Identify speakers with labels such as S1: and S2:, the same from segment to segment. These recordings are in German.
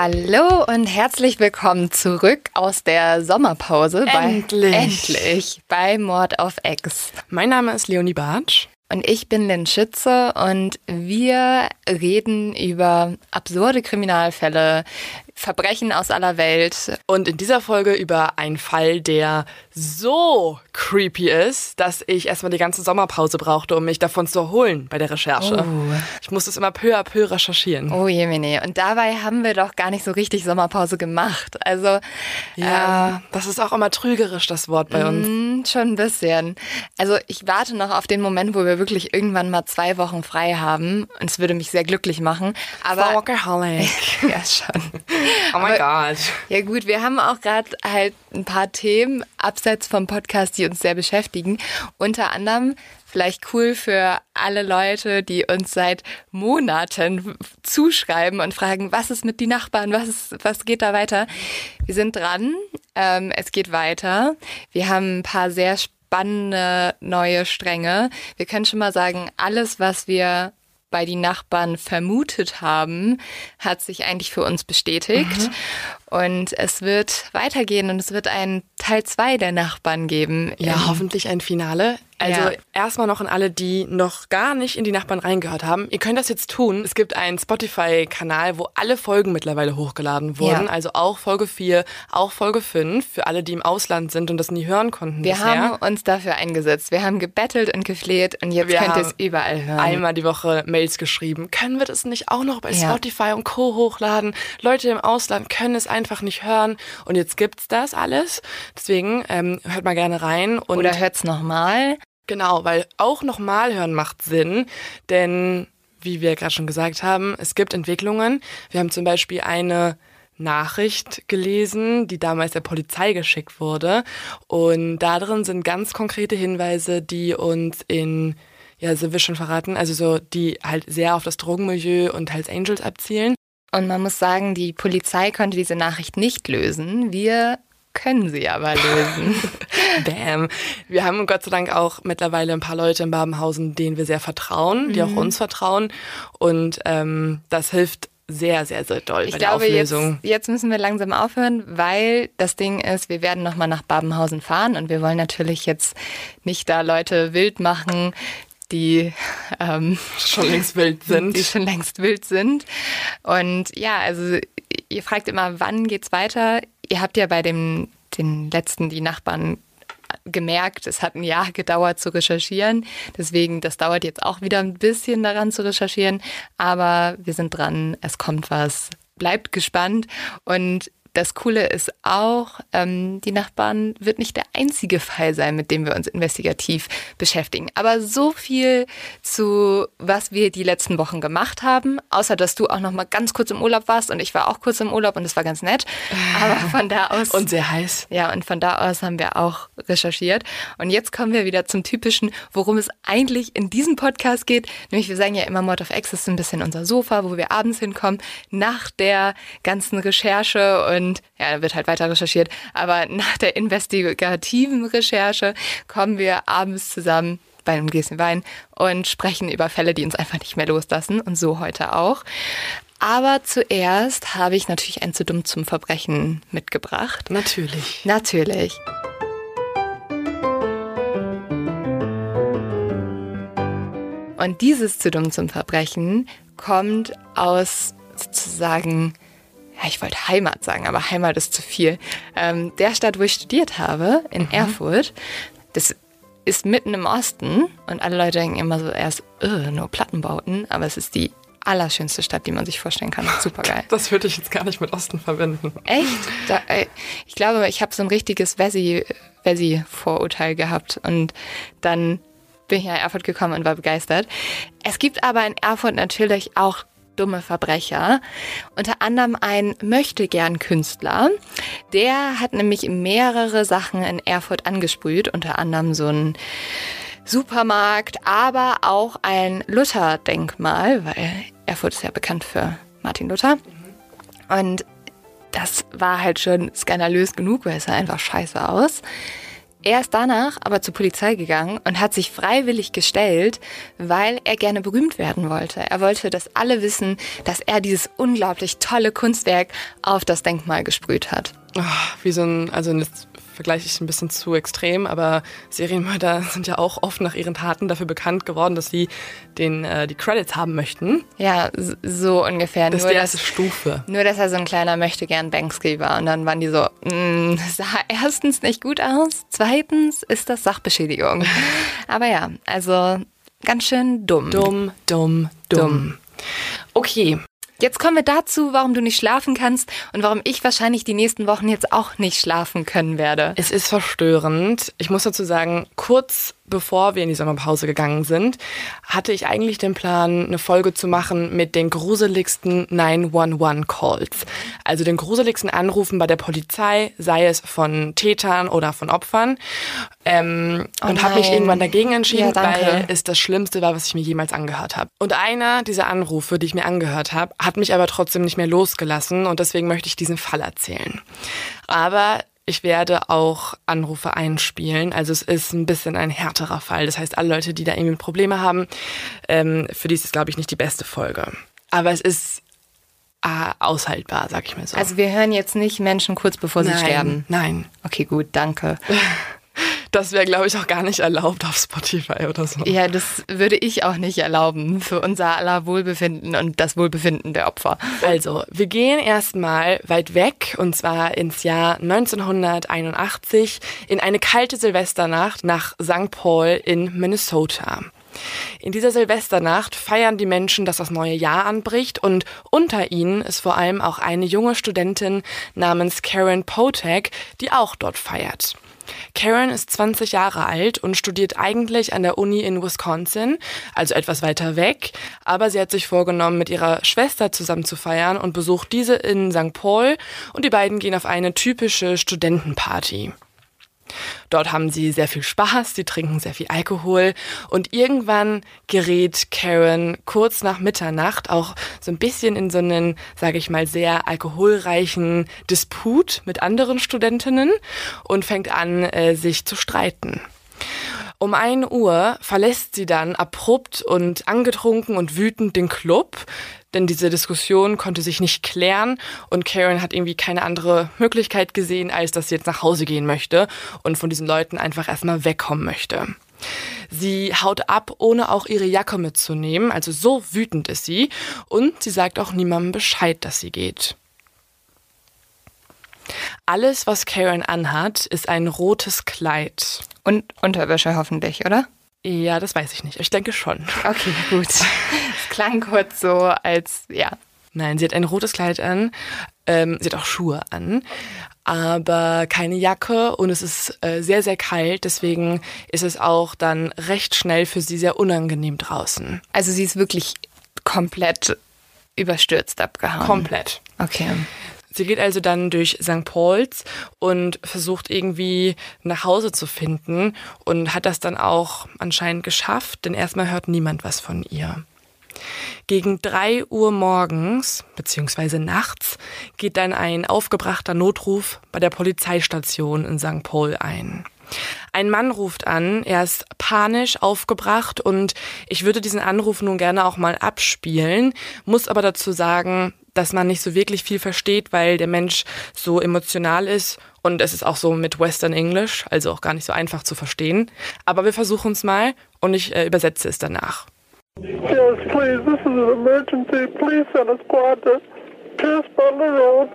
S1: Hallo und herzlich willkommen zurück aus der Sommerpause.
S2: Endlich.
S1: Bei, endlich bei Mord auf Ex.
S2: Mein Name ist Leonie Bartsch.
S1: Und ich bin Lynn Schütze und wir reden über absurde Kriminalfälle, Verbrechen aus aller Welt.
S2: Und in dieser Folge über einen Fall, der so creepy ist, dass ich erstmal die ganze Sommerpause brauchte, um mich davon zu erholen bei der Recherche.
S1: Oh.
S2: Ich musste es immer peu à peu recherchieren.
S1: Oh je, Mene. Und dabei haben wir doch gar nicht so richtig Sommerpause gemacht. Also
S2: Ja, das ist auch immer trügerisch, das Wort bei uns.
S1: Mm, Schon ein bisschen. Also ich warte noch auf den Moment, wo wir wirklich irgendwann mal zwei Wochen frei haben. Und es würde mich sehr glücklich machen. Aber
S2: Workaholic.
S1: ja schon.
S2: Oh mein Gott.
S1: Ja gut, wir haben auch gerade halt ein paar Themen abseits vom Podcast, die uns sehr beschäftigen. Unter anderem vielleicht cool für alle Leute, die uns seit Monaten zuschreiben und fragen, was ist mit die Nachbarn, was, ist, was geht da weiter? Wir sind dran, ähm, es geht weiter. Wir haben ein paar sehr spannende neue Stränge. Wir können schon mal sagen, alles, was wir bei die Nachbarn vermutet haben, hat sich eigentlich für uns bestätigt. Und es wird weitergehen und es wird einen Teil 2 der Nachbarn geben.
S2: Ja,
S1: Im-
S2: hoffentlich ein Finale. Also
S1: Ja.
S2: erstmal noch an alle, die noch gar nicht in die Nachbarn reingehört haben. Ihr könnt das jetzt tun. Es gibt einen Spotify-Kanal, wo alle Folgen mittlerweile hochgeladen wurden.
S1: Ja.
S2: Also auch Folge 4, auch Folge 5 für alle, die im Ausland sind und das nie hören konnten
S1: Wir
S2: bisher.
S1: haben uns dafür eingesetzt. Wir haben gebettelt und gefleht und jetzt
S2: Wir
S1: könnt ihr es überall hören.
S2: einmal die Woche Mails geschrieben. Können wir das nicht auch noch bei
S1: Ja.
S2: Spotify und Co. hochladen? Leute im Ausland können es einfach nicht hören. Und jetzt gibt's das alles. Deswegen ähm, hört mal gerne rein. Und
S1: Oder hört's nochmal.
S2: Genau, weil auch nochmal hören macht Sinn, denn wie wir gerade schon gesagt haben, es gibt Entwicklungen. Wir haben zum Beispiel eine Nachricht gelesen, die damals der Polizei geschickt wurde. Und darin sind ganz konkrete Hinweise, die uns in, ja, sind wir schon verraten, also so, die halt sehr auf das Drogenmilieu und Hells Angels abzielen.
S1: Und man muss sagen, die Polizei konnte diese Nachricht nicht lösen. Wir können sie aber lösen.
S2: Bam. Wir haben Gott sei Dank auch mittlerweile ein paar Leute in Babenhausen, denen wir sehr vertrauen, die auch
S1: Mhm.
S2: uns vertrauen. Und ähm, das hilft sehr, sehr, sehr doll
S1: Ich
S2: bei der
S1: glaube, jetzt,
S2: Auflösung.
S1: jetzt müssen wir langsam aufhören, weil das Ding ist, wir werden nochmal nach Babenhausen fahren und wir wollen natürlich jetzt nicht da Leute wild machen, die, ähm,
S2: Schon längst wild sind.
S1: die schon längst wild sind. Und ja, also ihr fragt immer, wann geht's weiter? Ihr habt ja bei dem, den letzten, die Nachbarn gemerkt, es hat ein Jahr gedauert zu recherchieren. Deswegen, das dauert jetzt auch wieder ein bisschen daran zu recherchieren. Aber wir sind dran, es kommt was. Bleibt gespannt. Und das Coole ist auch, ähm, die Nachbarn wird nicht der einzige Fall sein, mit dem wir uns investigativ beschäftigen. Aber so viel zu, was wir die letzten Wochen gemacht haben, außer dass du auch noch mal ganz kurz im Urlaub warst und ich war auch kurz im Urlaub und es war ganz nett. Aber von da aus
S2: Und sehr heiß.
S1: ja, und von da aus haben wir auch recherchiert. Und jetzt kommen wir wieder zum typischen, worum es eigentlich in diesem Podcast geht. Nämlich, wir sagen ja immer, Mord of X ist ein bisschen unser Sofa, wo wir abends hinkommen, nach der ganzen Recherche und ja, da wird halt weiter recherchiert. Aber nach der investigativen Recherche kommen wir abends zusammen bei einem Gläschen Wein und sprechen über Fälle, die uns einfach nicht mehr loslassen und so heute auch. Aber zuerst habe ich natürlich ein zu dumm zum Verbrechen mitgebracht.
S2: Natürlich.
S1: Natürlich. Und dieses zu dumm zum Verbrechen kommt aus sozusagen, ja, ich wollte Heimat sagen, aber Heimat ist zu viel. Ähm, der Stadt, wo ich studiert habe, in mhm. Erfurt, das ist mitten im Osten und alle Leute denken immer so erst, uh, nur Plattenbauten, aber es ist die allerschönste Stadt, die man sich vorstellen kann. Super geil.
S2: Das würde ich jetzt gar nicht mit Osten verbinden.
S1: Echt? Da, äh, ich glaube, ich habe so ein richtiges Wessi-Vorurteil gehabt und dann bin ich nach Erfurt gekommen und war begeistert. Es gibt aber in Erfurt natürlich auch dumme Verbrecher. Unter anderem ein Möchtegern-Künstler. Der hat nämlich mehrere Sachen in Erfurt angesprüht, unter anderem so ein Supermarkt, aber auch ein Luther-Denkmal, weil Erfurt ist ja bekannt für Martin Luther. Und das war halt schon skandalös genug, weil es sah einfach scheiße aus. Er ist danach aber zur Polizei gegangen und hat sich freiwillig gestellt, weil er gerne berühmt werden wollte. Er wollte, dass alle wissen, dass er dieses unglaublich tolle Kunstwerk auf das Denkmal gesprüht hat.
S2: Oh, wie so ein, also vergleiche ich ein bisschen zu extrem, aber Serienmörder sind ja auch oft nach ihren Taten dafür bekannt geworden, dass sie den, äh, die Credits haben möchten.
S1: Ja, so ungefähr.
S2: Das ist die erste dass, Stufe.
S1: Nur, dass er so ein kleiner möchte gern Banksy war. Und dann waren die so, mh, mm, sah erstens nicht gut aus, zweitens ist das Sachbeschädigung. aber ja, also ganz schön dumm.
S2: Dumm, dumm, dumm. dumm. Okay,
S1: Jetzt kommen wir dazu, warum du nicht schlafen kannst und warum ich wahrscheinlich die nächsten Wochen jetzt auch nicht schlafen können werde.
S2: Es ist verstörend. Ich muss dazu sagen, kurz bevor wir in die Sommerpause gegangen sind, hatte ich eigentlich den Plan, eine Folge zu machen mit den gruseligsten 911-Calls. Also den gruseligsten Anrufen bei der Polizei, sei es von Tätern oder von Opfern. Ähm, oh und habe mich irgendwann dagegen entschieden, ja, weil es das Schlimmste war, was ich mir jemals angehört habe. Und einer dieser Anrufe, die ich mir angehört habe, hat mich aber trotzdem nicht mehr losgelassen und deswegen möchte ich diesen Fall erzählen. Aber ich werde auch Anrufe einspielen. Also es ist ein bisschen ein härterer Fall. Das heißt, alle Leute, die da irgendwie Probleme haben, ähm, für die ist es, glaube ich, nicht die beste Folge. Aber es ist äh, aushaltbar, sag ich mal so.
S1: Also wir hören jetzt nicht Menschen kurz bevor sie
S2: nein,
S1: sterben.
S2: Nein.
S1: Okay, gut, danke.
S2: Das wäre, glaube ich, auch gar nicht erlaubt auf Spotify oder so.
S1: Ja, das würde ich auch nicht erlauben für unser aller Wohlbefinden und das Wohlbefinden der Opfer.
S2: Also, wir gehen erstmal weit weg und zwar ins Jahr 1981 in eine kalte Silvesternacht nach St. Paul in Minnesota. In dieser Silvesternacht feiern die Menschen, dass das neue Jahr anbricht und unter ihnen ist vor allem auch eine junge Studentin namens Karen Potek, die auch dort feiert. Karen ist 20 Jahre alt und studiert eigentlich an der Uni in Wisconsin, also etwas weiter weg, aber sie hat sich vorgenommen, mit ihrer Schwester zusammen zu feiern und besucht diese in St. Paul und die beiden gehen auf eine typische Studentenparty. Dort haben sie sehr viel Spaß, sie trinken sehr viel Alkohol und irgendwann gerät Karen kurz nach Mitternacht auch so ein bisschen in so einen, sage ich mal, sehr alkoholreichen Disput mit anderen Studentinnen und fängt an, äh, sich zu streiten. Um ein Uhr verlässt sie dann abrupt und angetrunken und wütend den Club, denn diese Diskussion konnte sich nicht klären und Karen hat irgendwie keine andere Möglichkeit gesehen, als dass sie jetzt nach Hause gehen möchte und von diesen Leuten einfach erstmal wegkommen möchte. Sie haut ab, ohne auch ihre Jacke mitzunehmen, also so wütend ist sie und sie sagt auch niemandem Bescheid, dass sie geht. Alles, was Karen anhat, ist ein rotes Kleid.
S1: Und Unterwäsche hoffentlich, oder?
S2: Ja, das weiß ich nicht. Ich denke schon.
S1: Okay, gut. Es klang kurz so, als ja.
S2: Nein, sie hat ein rotes Kleid an. Ähm, sie hat auch Schuhe an, aber keine Jacke und es ist äh, sehr, sehr kalt. Deswegen ist es auch dann recht schnell für sie sehr unangenehm draußen.
S1: Also sie ist wirklich komplett überstürzt abgehauen.
S2: Komplett.
S1: Okay.
S2: Sie geht also dann durch St. Pauls und versucht irgendwie nach Hause zu finden und hat das dann auch anscheinend geschafft, denn erstmal hört niemand was von ihr. Gegen drei Uhr morgens bzw. nachts geht dann ein aufgebrachter Notruf bei der Polizeistation in St. Paul ein. Ein Mann ruft an, er ist panisch aufgebracht und ich würde diesen Anruf nun gerne auch mal abspielen, muss aber dazu sagen, dass man nicht so wirklich viel versteht, weil der Mensch so emotional ist und es ist auch so mit Western English, also auch gar nicht so einfach zu verstehen. Aber wir versuchen es mal und ich äh, übersetze es danach.
S3: Yes, please. This is an emergency. Please send a squad to Pierce Butler Road,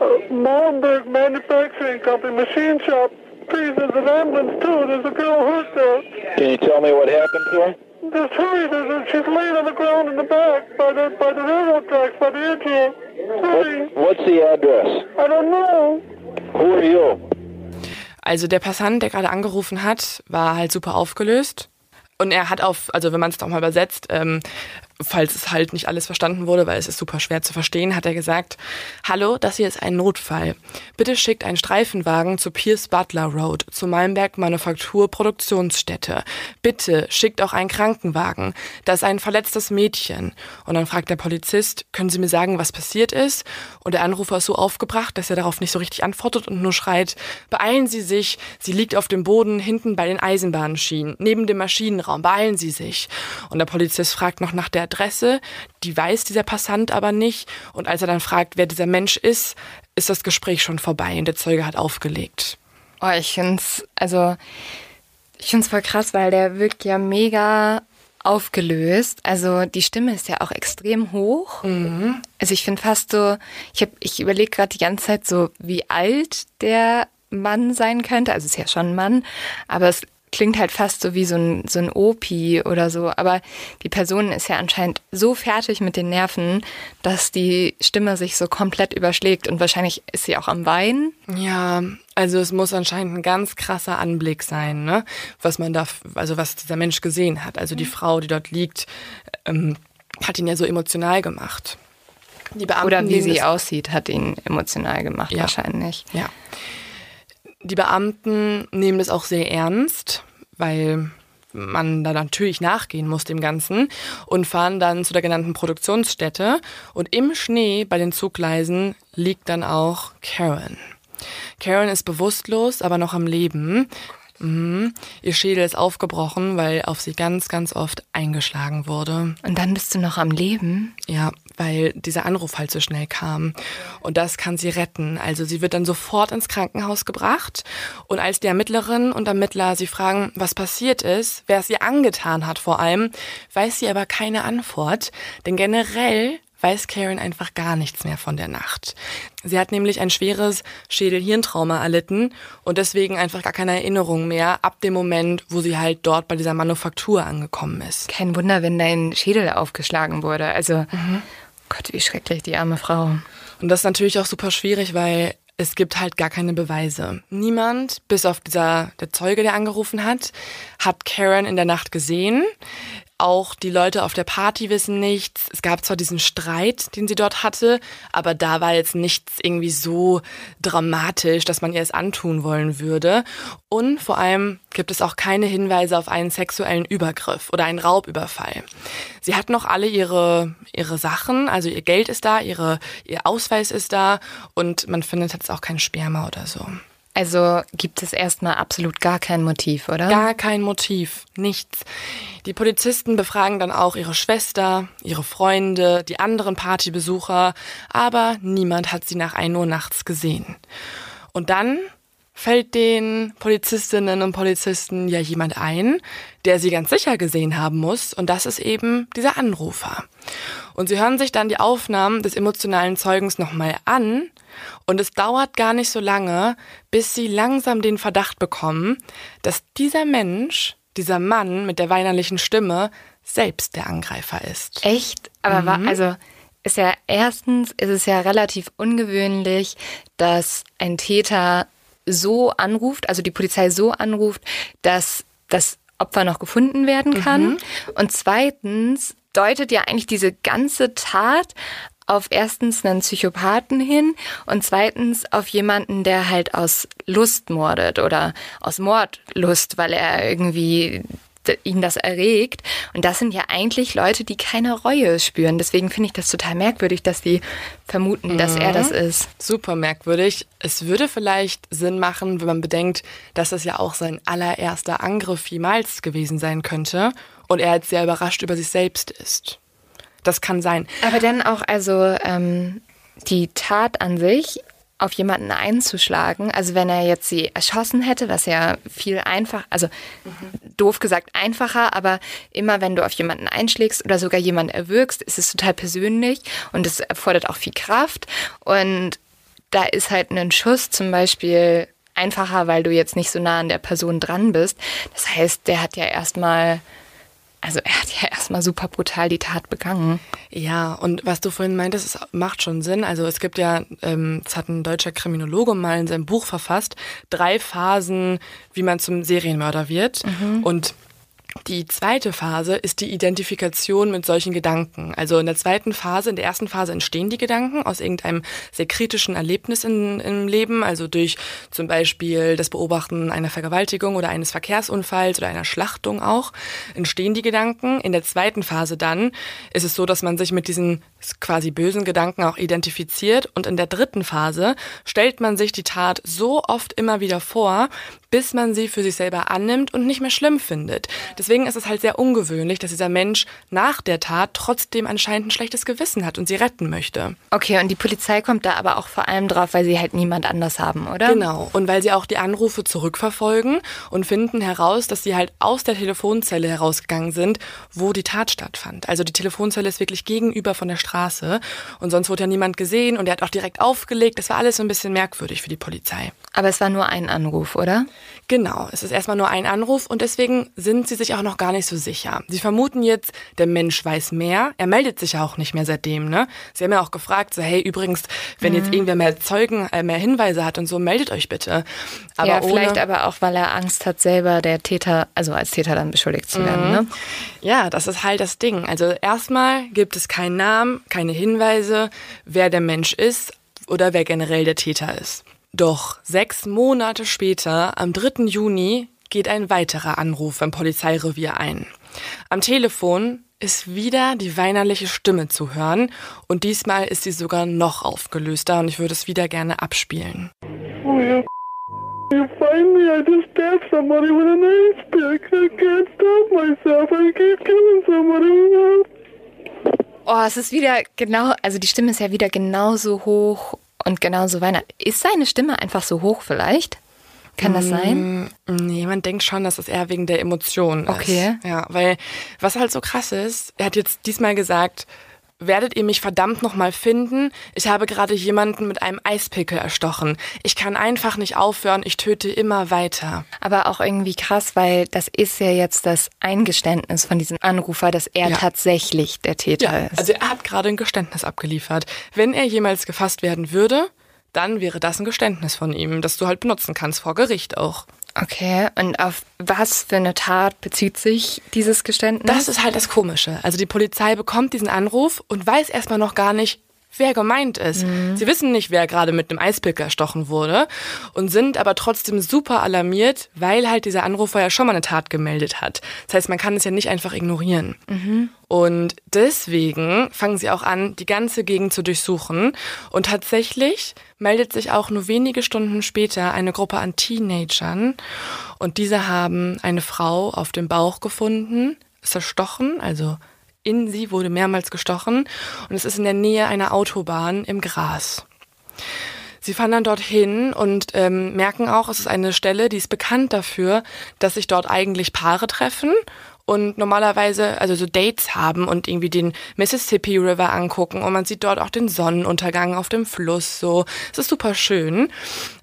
S3: uh, Molenberg Manufacturing Company, machine shop. Please, there's an ambulance too. There's a girl hurt there.
S4: Can you tell me what happened to her?
S3: There's a, she's laying on the ground in the back by the by the railroad tracks by the.
S4: What, what's the address?
S3: I don't know.
S4: Who are you?
S2: Also der Passant, der gerade angerufen hat, war halt super aufgelöst. Und er hat auf, also wenn man es doch mal übersetzt, ähm, falls es halt nicht alles verstanden wurde, weil es ist super schwer zu verstehen, hat er gesagt, hallo, das hier ist ein Notfall. Bitte schickt einen Streifenwagen zu Pierce Butler Road, zu Malmberg Manufaktur Produktionsstätte. Bitte schickt auch einen Krankenwagen. Da ist ein verletztes Mädchen. Und dann fragt der Polizist, können Sie mir sagen, was passiert ist? Und der Anrufer ist so aufgebracht, dass er darauf nicht so richtig antwortet und nur schreit, beeilen Sie sich, sie liegt auf dem Boden hinten bei den Eisenbahnschienen, neben dem Maschinenraum, beeilen Sie sich. Und der Polizist fragt noch nach der Adresse, die weiß dieser Passant aber nicht. Und als er dann fragt, wer dieser Mensch ist, ist das Gespräch schon vorbei und der Zeuge hat aufgelegt.
S1: Oh, ich find's, also, ich find's voll krass, weil der wirkt ja mega aufgelöst. Also die Stimme ist ja auch extrem hoch.
S2: Mhm.
S1: Also ich finde fast so, ich hab, ich überlege gerade die ganze Zeit so, wie alt der Mann sein könnte. Also es ist ja schon ein Mann, aber es klingt halt fast so wie so ein, so ein Opi oder so. Aber die Person ist ja anscheinend so fertig mit den Nerven, dass die Stimme sich so komplett überschlägt und wahrscheinlich ist sie auch am Weinen.
S2: Ja, also es muss anscheinend ein ganz krasser Anblick sein, ne? Was man da, also was dieser Mensch gesehen hat. Also die Frau, die dort liegt, ähm, hat ihn ja so emotional gemacht.
S1: Die Beamten Oder wie sie aussieht, hat ihn emotional gemacht, ja. wahrscheinlich.
S2: Ja. Die Beamten nehmen das auch sehr ernst, weil man da natürlich nachgehen muss dem Ganzen und fahren dann zu der genannten Produktionsstätte und im Schnee bei den Zuggleisen liegt dann auch Karen. Karen ist bewusstlos, aber noch am Leben. Mhm. Ihr Schädel ist aufgebrochen, weil auf sie ganz, ganz oft eingeschlagen wurde.
S1: Und dann bist du noch am Leben?
S2: Ja, weil dieser Anruf halt so schnell kam. Und das kann sie retten. Also sie wird dann sofort ins Krankenhaus gebracht. Und als die Ermittlerinnen und Ermittler sie fragen, was passiert ist, wer es ihr angetan hat vor allem, weiß sie aber keine Antwort. Denn generell weiß Karen einfach gar nichts mehr von der Nacht. Sie hat nämlich ein schweres Schädel-Hirntrauma erlitten und deswegen einfach gar keine Erinnerung mehr ab dem Moment, wo sie halt dort bei dieser Manufaktur angekommen ist.
S1: Kein Wunder, wenn dein Schädel aufgeschlagen wurde. Also, mhm. Gott, wie schrecklich, die arme Frau.
S2: Und das ist natürlich auch super schwierig, weil es gibt halt gar keine Beweise. Niemand, bis auf dieser, der Zeuge, der angerufen hat, hat Karen in der Nacht gesehen. Auch die Leute auf der Party wissen nichts. Es gab zwar diesen Streit, den sie dort hatte, aber da war jetzt nichts irgendwie so dramatisch, dass man ihr es antun wollen würde. Und vor allem gibt es auch keine Hinweise auf einen sexuellen Übergriff oder einen Raubüberfall. Sie hat noch alle ihre, ihre Sachen, also ihr Geld ist da, ihre, ihr Ausweis ist da und man findet jetzt auch kein Sperma oder so.
S1: Also gibt es erstmal absolut gar kein Motiv, oder?
S2: Gar kein Motiv, nichts. Die Polizisten befragen dann auch ihre Schwester, ihre Freunde, die anderen Partybesucher, aber niemand hat sie nach 1 Uhr nachts gesehen. Und dann fällt den Polizistinnen und Polizisten ja jemand ein, der sie ganz sicher gesehen haben muss, und das ist eben dieser Anrufer. Und sie hören sich dann die Aufnahmen des emotionalen Zeugens nochmal an, und es dauert gar nicht so lange, bis sie langsam den Verdacht bekommen, dass dieser Mensch, dieser Mann mit der weinerlichen Stimme, selbst der Angreifer ist.
S1: Echt? Aber mhm. war, also ist ja erstens ist es ja relativ ungewöhnlich, dass ein Täter so anruft, also die Polizei so anruft, dass das Opfer noch gefunden werden kann. Mhm. Und zweitens deutet ja eigentlich diese ganze Tat auf erstens einen Psychopathen hin und zweitens auf jemanden, der halt aus Lust mordet oder aus Mordlust, weil er irgendwie ihn das erregt. Und das sind ja eigentlich Leute, die keine Reue spüren. Deswegen finde ich das total merkwürdig, dass die vermuten, dass er das ist.
S2: Super merkwürdig. Es würde vielleicht Sinn machen, wenn man bedenkt, dass es ja auch sein allererster Angriff jemals gewesen sein könnte und er jetzt sehr überrascht über sich selbst ist. Das kann sein.
S1: Aber dann auch, also ähm, die Tat an sich auf jemanden einzuschlagen, also wenn er jetzt sie erschossen hätte, was ja viel einfach, also mhm. doof gesagt einfacher, aber immer wenn du auf jemanden einschlägst oder sogar jemanden erwürgst, ist es total persönlich und es erfordert auch viel Kraft und da ist halt ein Schuss zum Beispiel einfacher, weil du jetzt nicht so nah an der Person dran bist. Das heißt, der hat ja erstmal also er hat ja erstmal super brutal die Tat begangen.
S2: Ja, und was du vorhin meintest, es macht schon Sinn. Also es gibt ja, ähm, es hat ein deutscher Kriminologe mal in seinem Buch verfasst, drei Phasen, wie man zum Serienmörder wird. Mhm. Und die zweite Phase ist die Identifikation mit solchen Gedanken. Also in der zweiten Phase, in der ersten Phase entstehen die Gedanken aus irgendeinem sehr kritischen Erlebnis in, im Leben, also durch zum Beispiel das Beobachten einer Vergewaltigung oder eines Verkehrsunfalls oder einer Schlachtung auch, entstehen die Gedanken. In der zweiten Phase dann ist es so, dass man sich mit diesen quasi bösen Gedanken auch identifiziert und in der dritten Phase stellt man sich die Tat so oft immer wieder vor, bis man sie für sich selber annimmt und nicht mehr schlimm findet. Deswegen ist es halt sehr ungewöhnlich, dass dieser Mensch nach der Tat trotzdem anscheinend ein schlechtes Gewissen hat und sie retten möchte.
S1: Okay, und die Polizei kommt da aber auch vor allem drauf, weil sie halt niemand anders haben, oder?
S2: Genau, und weil sie auch die Anrufe zurückverfolgen und finden heraus, dass sie halt aus der Telefonzelle herausgegangen sind, wo die Tat stattfand. Also die Telefonzelle ist wirklich gegenüber von der Straße und sonst wurde ja niemand gesehen und er hat auch direkt aufgelegt. Das war alles so ein bisschen merkwürdig für die Polizei.
S1: Aber es war nur ein Anruf, oder?
S2: Genau, es ist erstmal nur ein Anruf und deswegen sind sie sich auch noch gar nicht so sicher. Sie vermuten jetzt, der Mensch weiß mehr. Er meldet sich ja auch nicht mehr seitdem, ne? Sie haben ja auch gefragt, so, hey, übrigens, wenn mhm. jetzt irgendwer mehr Zeugen, äh, mehr Hinweise hat und so, meldet euch bitte.
S1: Aber ja, vielleicht aber auch, weil er Angst hat, selber der Täter, also als Täter dann beschuldigt zu werden, mhm. ne?
S2: Ja, das ist halt das Ding. Also erstmal gibt es keinen Namen, keine Hinweise, wer der Mensch ist oder wer generell der Täter ist. Doch sechs Monate später, am 3. Juni, geht ein weiterer Anruf beim Polizeirevier ein. Am Telefon ist wieder die weinerliche Stimme zu hören und diesmal ist sie sogar noch aufgelöster und ich würde es wieder gerne abspielen. Oh
S3: ja. You find me, I just stabbed somebody with an ice pick. I can't stop myself. I keep killing somebody.
S1: Oh, es ist wieder genau, also die Stimme ist ja wieder genauso hoch und genauso Weihnachten. Ist seine Stimme einfach so hoch vielleicht? Kann das sein?
S2: Mm, nee, man denkt schon, dass es eher wegen der Emotionen
S1: okay.
S2: ist. Ja, weil was halt so krass ist, er hat jetzt diesmal gesagt, werdet ihr mich verdammt nochmal finden? Ich habe gerade jemanden mit einem Eispickel erstochen. Ich kann einfach nicht aufhören, ich töte immer weiter.
S1: Aber auch irgendwie krass, weil das ist ja jetzt das Eingeständnis von diesem Anrufer, dass er ja. tatsächlich der Täter
S2: ja,
S1: ist.
S2: Also er hat gerade ein Geständnis abgeliefert. Wenn er jemals gefasst werden würde, dann wäre das ein Geständnis von ihm, das du halt benutzen kannst vor Gericht auch.
S1: Okay, und auf was für eine Tat bezieht sich dieses Geständnis?
S2: Das ist halt das Komische. Also die Polizei bekommt diesen Anruf und weiß erstmal noch gar nicht, wer gemeint ist. Mhm. Sie wissen nicht, wer gerade mit einem Eispicker erstochen wurde und sind aber trotzdem super alarmiert, weil halt dieser Anrufer ja schon mal eine Tat gemeldet hat. Das heißt, man kann es ja nicht einfach ignorieren. Mhm. Und deswegen fangen sie auch an, die ganze Gegend zu durchsuchen. Und tatsächlich meldet sich auch nur wenige Stunden später eine Gruppe an Teenagern. Und diese haben eine Frau auf dem Bauch gefunden, zerstochen, also in sie wurde mehrmals gestochen und es ist in der Nähe einer Autobahn im Gras. Sie fahren dann dorthin und ähm, merken auch, es ist eine Stelle, die ist bekannt dafür, dass sich dort eigentlich Paare treffen und normalerweise also so Dates haben und irgendwie den Mississippi River angucken und man sieht dort auch den Sonnenuntergang auf dem Fluss so. Es ist super schön,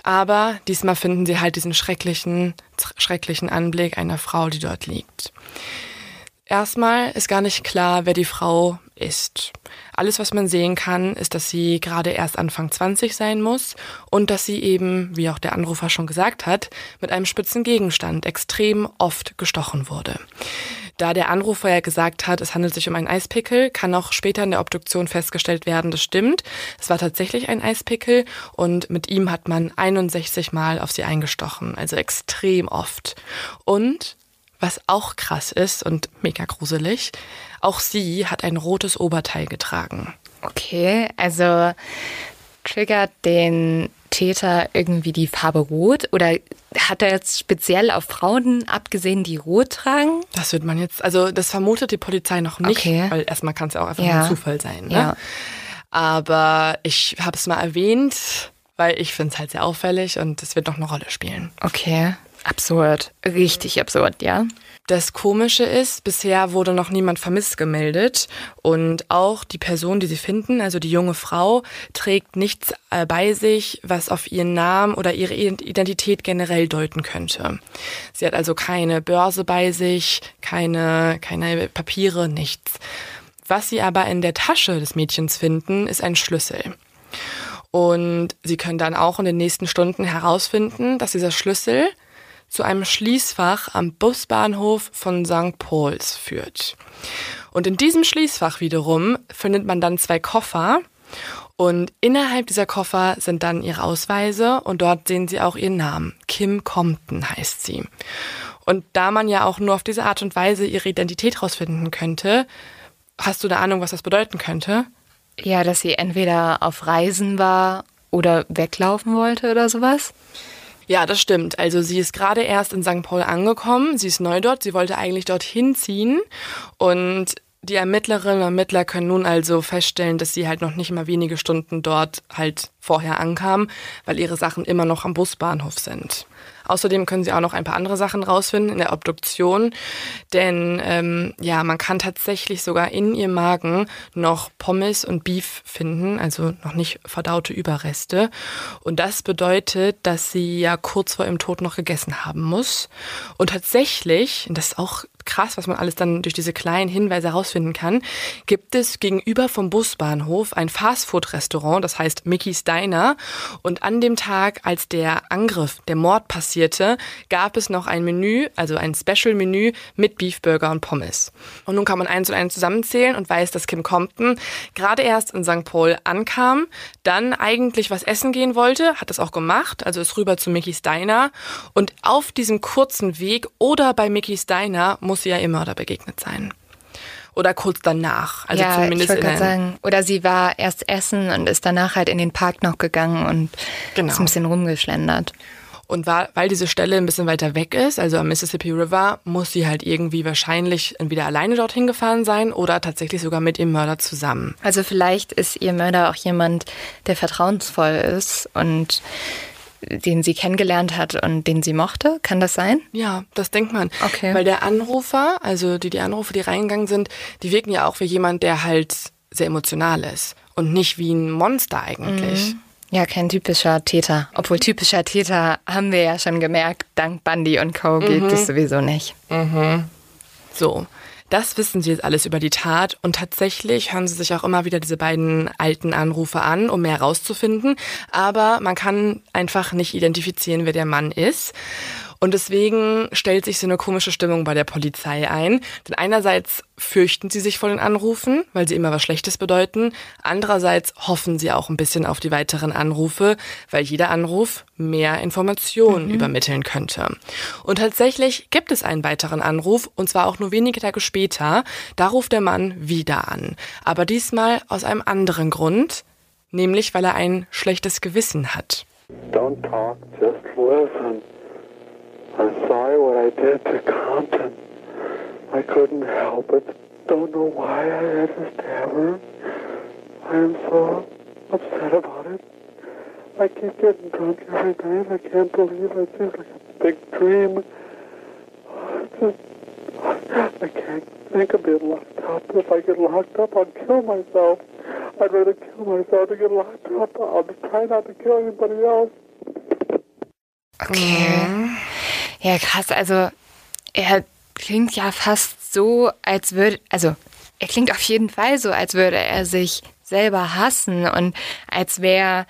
S2: aber diesmal finden sie halt diesen schrecklichen schrecklichen Anblick einer Frau, die dort liegt. Erstmal ist gar nicht klar, wer die Frau ist. Alles, was man sehen kann, ist, dass sie gerade erst Anfang 20 sein muss und dass sie eben, wie auch der Anrufer schon gesagt hat, mit einem spitzen Gegenstand extrem oft gestochen wurde. Da der Anrufer ja gesagt hat, es handelt sich um einen Eispickel, kann auch später in der Obduktion festgestellt werden, das stimmt. Es war tatsächlich ein Eispickel und mit ihm hat man 61 Mal auf sie eingestochen, also extrem oft. Und was auch krass ist und mega gruselig, auch sie hat ein rotes Oberteil getragen.
S1: Okay, also triggert den Täter irgendwie die Farbe rot oder hat er jetzt speziell auf Frauen abgesehen, die rot tragen?
S2: Das wird man jetzt, also das vermutet die Polizei noch nicht,
S1: Okay.
S2: weil erstmal kann es ja auch einfach
S1: Ja.
S2: nur ein Zufall sein. Ne?
S1: Ja.
S2: Aber ich habe es mal erwähnt, weil ich finde es halt sehr auffällig und es wird noch eine Rolle spielen.
S1: Okay, absurd. Richtig absurd, ja.
S2: Das Komische ist, bisher wurde noch niemand vermisst gemeldet und auch die Person, die sie finden, also die junge Frau, trägt nichts äh, bei sich, was auf ihren Namen oder ihre Identität generell deuten könnte. Sie hat also keine Börse bei sich, keine, keine Papiere, nichts. Was sie aber in der Tasche des Mädchens finden, ist ein Schlüssel. Und sie können dann auch in den nächsten Stunden herausfinden, dass dieser Schlüssel zu einem Schließfach am Busbahnhof von St. Pauls führt. Und in diesem Schließfach wiederum findet man dann zwei Koffer. Und innerhalb dieser Koffer sind dann ihre Ausweise und dort sehen sie auch ihren Namen. Kim Compton heißt sie. Und da man ja auch nur auf diese Art und Weise ihre Identität rausfinden könnte, hast du eine Ahnung, was das bedeuten könnte?
S1: Ja, dass sie entweder auf Reisen war oder weglaufen wollte oder sowas.
S2: Ja, das stimmt. Also sie ist gerade erst in St. Paul angekommen. Sie ist neu dort. Sie wollte eigentlich dorthin ziehen. Und die Ermittlerinnen und Ermittler können nun also feststellen, dass sie halt noch nicht mal wenige Stunden dort halt vorher ankam, weil ihre Sachen immer noch am Busbahnhof sind. Außerdem können sie auch noch ein paar andere Sachen rausfinden in der Obduktion, denn ähm, ja, man kann tatsächlich sogar in ihrem Magen noch Pommes und Beef finden, also noch nicht verdaute Überreste. Und das bedeutet, dass sie ja kurz vor ihrem Tod noch gegessen haben muss. Und tatsächlich, das ist auch krass, was man alles dann durch diese kleinen Hinweise herausfinden kann, gibt es gegenüber vom Busbahnhof ein Fastfood-Restaurant, das heißt Mickey's Diner. Und an dem Tag, als der Angriff, der Mord passierte, gab es noch ein Menü, also ein Special-Menü mit Beefburger und Pommes. Und nun kann man eins und eins zusammenzählen und weiß, dass Kim Compton gerade erst in St. Paul ankam, dann eigentlich was essen gehen wollte, hat das auch gemacht, also ist rüber zu Mickey's Diner. Und auf diesem kurzen Weg oder bei Mickey's Diner muss sie ja ihr Mörder begegnet sein. Oder kurz danach. Also
S1: ja,
S2: zumindest
S1: ich wollte sagen. Oder sie war erst essen und ist danach halt in den Park noch gegangen und
S2: Genau.
S1: ist ein bisschen rumgeschlendert.
S2: Und war, weil diese Stelle ein bisschen weiter weg ist, also am Mississippi River, muss sie halt irgendwie wahrscheinlich entweder alleine dorthin gefahren sein oder tatsächlich sogar mit ihrem Mörder zusammen.
S1: Also vielleicht ist ihr Mörder auch jemand, der vertrauensvoll ist und den sie kennengelernt hat und den sie mochte. Kann das sein?
S2: Ja, das denkt man.
S1: Okay.
S2: Weil der Anrufer, also die, die Anrufe, die reingegangen sind, die wirken ja auch wie jemand, der halt sehr emotional ist und nicht wie ein Monster eigentlich.
S1: Ja, kein typischer Täter. Obwohl typischer Täter haben wir ja schon gemerkt, dank Bundy und Co. gibt es sowieso nicht.
S2: So, das wissen sie jetzt alles über die Tat und tatsächlich hören sie sich auch immer wieder diese beiden alten Anrufe an, um mehr herauszufinden. Aber man kann einfach nicht identifizieren, wer der Mann ist. Und deswegen stellt sich so eine komische Stimmung bei der Polizei ein. Denn einerseits fürchten sie sich vor den Anrufen, weil sie immer was Schlechtes bedeuten. Andererseits hoffen sie auch ein bisschen auf die weiteren Anrufe, weil jeder Anruf mehr Informationen übermitteln könnte. Und tatsächlich gibt es einen weiteren Anruf, und zwar auch nur wenige Tage später. Da ruft der Mann wieder an. Aber diesmal aus einem anderen Grund, nämlich weil er ein schlechtes Gewissen hat.
S3: Don't talk, just listen. I'm sorry what I did to Compton. I couldn't help it. Don't know why I had to stab her. I am so upset about it. I keep getting drunk every night. I can't believe it. It's like a big dream. Just, I can't think of being locked up. If I get locked up, I'll kill myself. I'd rather kill myself than get locked up. I'll try not to kill anybody else.
S1: Okay. Ja, krass. Also, er klingt ja fast so, als würde, also, er klingt auf jeden Fall so, als würde er sich selber hassen und als wäre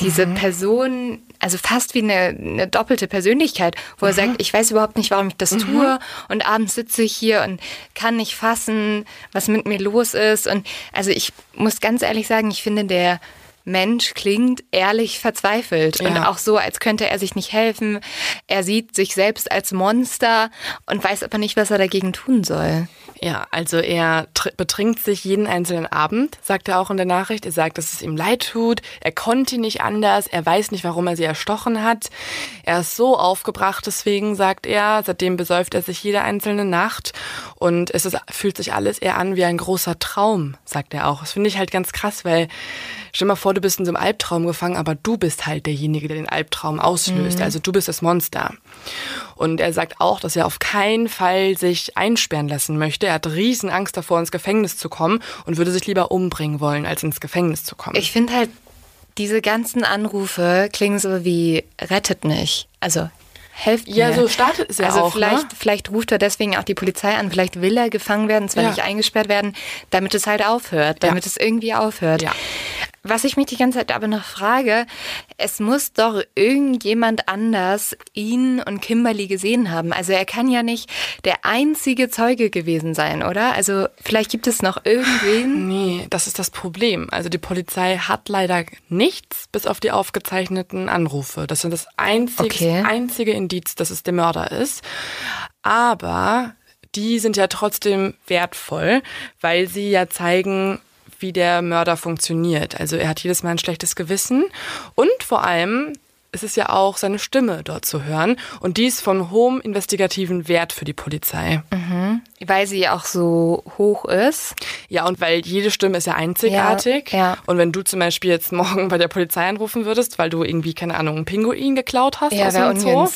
S1: diese Person, also fast wie eine, eine doppelte Persönlichkeit, wo er sagt, ich weiß überhaupt nicht, warum ich das tue und abends sitze ich hier und kann nicht fassen, was mit mir los ist und also ich muss ganz ehrlich sagen, ich finde, der Mensch klingt ehrlich verzweifelt und
S2: Ja.
S1: auch so, als könnte er sich nicht helfen. Er sieht sich selbst als Monster und weiß aber nicht, was er dagegen tun soll.
S2: Ja, also er tr- betrinkt sich jeden einzelnen Abend, sagt er auch in der Nachricht. Er sagt, dass es ihm leid tut. Er konnte nicht anders. Er weiß nicht, warum er sie erstochen hat. Er ist so aufgebracht, deswegen sagt er. Seitdem besäuft er sich jede einzelne Nacht. Und es ist, fühlt sich alles eher an wie ein großer Traum, sagt er auch. Das finde ich halt ganz krass, weil stell mal vor, du bist in so einem Albtraum gefangen, aber du bist halt derjenige, der den Albtraum auslöst. Also du bist das Monster. Und er sagt auch, dass er auf keinen Fall sich einsperren lassen möchte. Er hat riesen Angst davor, ins Gefängnis zu kommen und würde sich lieber umbringen wollen, als ins Gefängnis zu kommen.
S1: Ich finde halt, diese ganzen Anrufe klingen so wie rettet mich. Also helft
S2: Ja,
S1: mir.
S2: so startet es ja
S1: also
S2: auch,
S1: vielleicht,
S2: ne?
S1: vielleicht ruft er deswegen auch die Polizei an, vielleicht will er gefangen werden, zwar
S2: Ja.
S1: nicht eingesperrt werden, damit es halt aufhört, damit
S2: Ja.
S1: es irgendwie aufhört.
S2: Ja.
S1: Was ich mich die ganze Zeit aber noch frage, es muss doch irgendjemand anders ihn und Kimberly gesehen haben. Also er kann ja nicht der einzige Zeuge gewesen sein, oder? Also vielleicht gibt es noch irgendwen.
S2: Nee, das ist das Problem. Also die Polizei hat leider nichts, bis auf die aufgezeichneten Anrufe. Das sind das einzige,
S1: Okay.
S2: einzige Indiz, dass es der Mörder ist. Aber die sind ja trotzdem wertvoll, weil sie ja zeigen, wie der Mörder funktioniert. Also er hat jedes Mal ein schlechtes Gewissen und vor allem ist es ja auch seine Stimme dort zu hören und die ist von hohem investigativen Wert für die Polizei.
S1: Weil sie auch so hoch ist.
S2: Ja, und weil jede Stimme ist ja einzigartig.
S1: Ja, ja.
S2: Und wenn du zum Beispiel jetzt morgen bei der Polizei anrufen würdest, weil du irgendwie, keine Ahnung, einen Pinguin geklaut hast
S1: Ja,
S2: aus dem Zoo,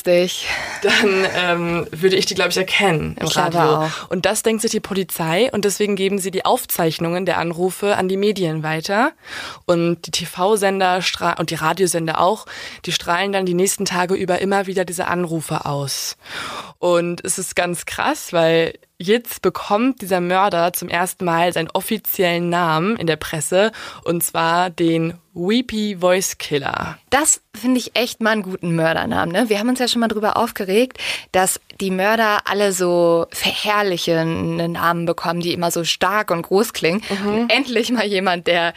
S2: dann ähm, würde ich die, glaube ich, erkennen im
S1: Ich
S2: Radio. Und das denkt sich die Polizei und deswegen geben sie die Aufzeichnungen der Anrufe an die Medien weiter. Und die TV-Sender und die Radiosender auch, die strahlen dann die nächsten Tage über immer wieder diese Anrufe aus. Und es ist ganz krass, weil jetzt bekommt dieser Mörder zum ersten Mal seinen offiziellen Namen in der Presse und zwar den Weepy Voice Killer.
S1: Das finde ich echt mal einen guten Mördernamen. Ne? Wir haben uns ja schon mal drüber aufgeregt, dass die Mörder alle so verherrlichende Namen bekommen, die immer so stark und groß klingen. Und endlich mal jemand, der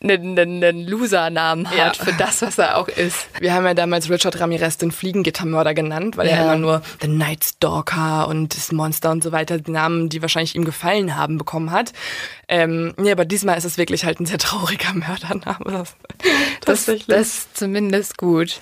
S1: einen, einen, Loser-Namen hat
S2: Ja.
S1: für das, was er auch ist.
S2: Wir haben ja damals Richard Ramirez den Fliegengittermörder genannt, weil er
S1: Ja.
S2: immer nur The Night Stalker und das Monster und so weiter, die Namen, die wahrscheinlich ihm gefallen haben, bekommen hat. Ähm, nee, aber diesmal ist es wirklich halt ein sehr trauriger Mördername. Das,
S1: Das, das ist zumindest gut.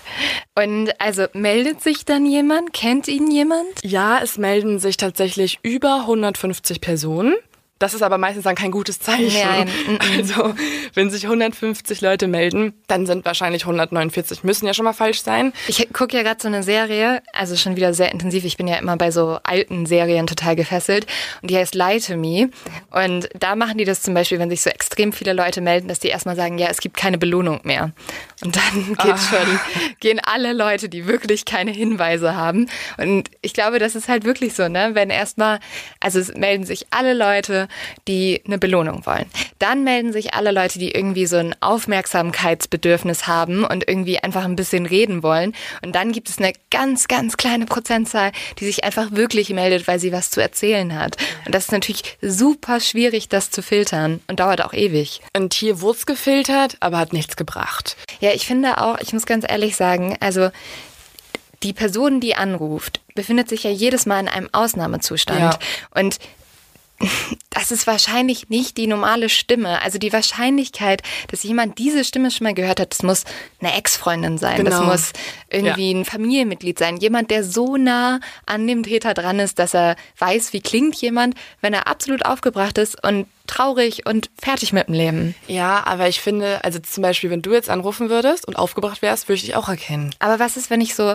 S1: Und also meldet sich dann jemand? Kennt ihn jemand?
S2: ja, es melden sich tatsächlich über 150 Personen. Das ist aber meistens dann kein gutes Zeichen.
S1: Nein,
S2: Also, wenn sich 150 Leute melden, dann sind wahrscheinlich 149, müssen ja schon mal falsch sein.
S1: Ich gucke ja gerade so eine Serie, also schon wieder sehr intensiv. Ich bin ja immer bei so alten Serien total gefesselt. Und die heißt Lie to Me. Und da machen die das zum Beispiel, wenn sich so extrem viele Leute melden, dass die erstmal sagen, ja, es gibt keine Belohnung mehr. Und dann geht schon, gehen alle Leute, die wirklich keine Hinweise haben. Und ich glaube, das ist halt wirklich so, ne? Wenn erstmal, also es melden sich alle Leute, die eine Belohnung wollen. Dann melden sich alle Leute, die irgendwie so ein Aufmerksamkeitsbedürfnis haben und irgendwie einfach ein bisschen reden wollen. Und dann gibt es eine ganz, ganz kleine Prozentzahl, die sich einfach wirklich meldet, weil sie was zu erzählen hat. Und das ist natürlich super schwierig, das zu filtern und dauert auch ewig.
S2: Und hier wurde es gefiltert, aber hat nichts gebracht.
S1: Ja, ich finde auch, ich muss ganz ehrlich sagen, also die Person, die anruft, befindet sich ja jedes Mal in einem Ausnahmezustand.
S2: Ja.
S1: Und das ist wahrscheinlich nicht die normale Stimme. Also die Wahrscheinlichkeit, dass jemand diese Stimme schon mal gehört hat, das muss eine Ex-Freundin sein. Das
S2: Genau.
S1: muss irgendwie ein Familienmitglied sein. Jemand, der so nah an dem Täter dran ist, dass er weiß, wie klingt jemand, wenn er absolut aufgebracht ist und traurig und fertig mit dem Leben.
S2: Ja, aber ich finde, also zum Beispiel, wenn du jetzt anrufen würdest und aufgebracht wärst, würde ich dich auch erkennen.
S1: Aber was ist, wenn ich so, oh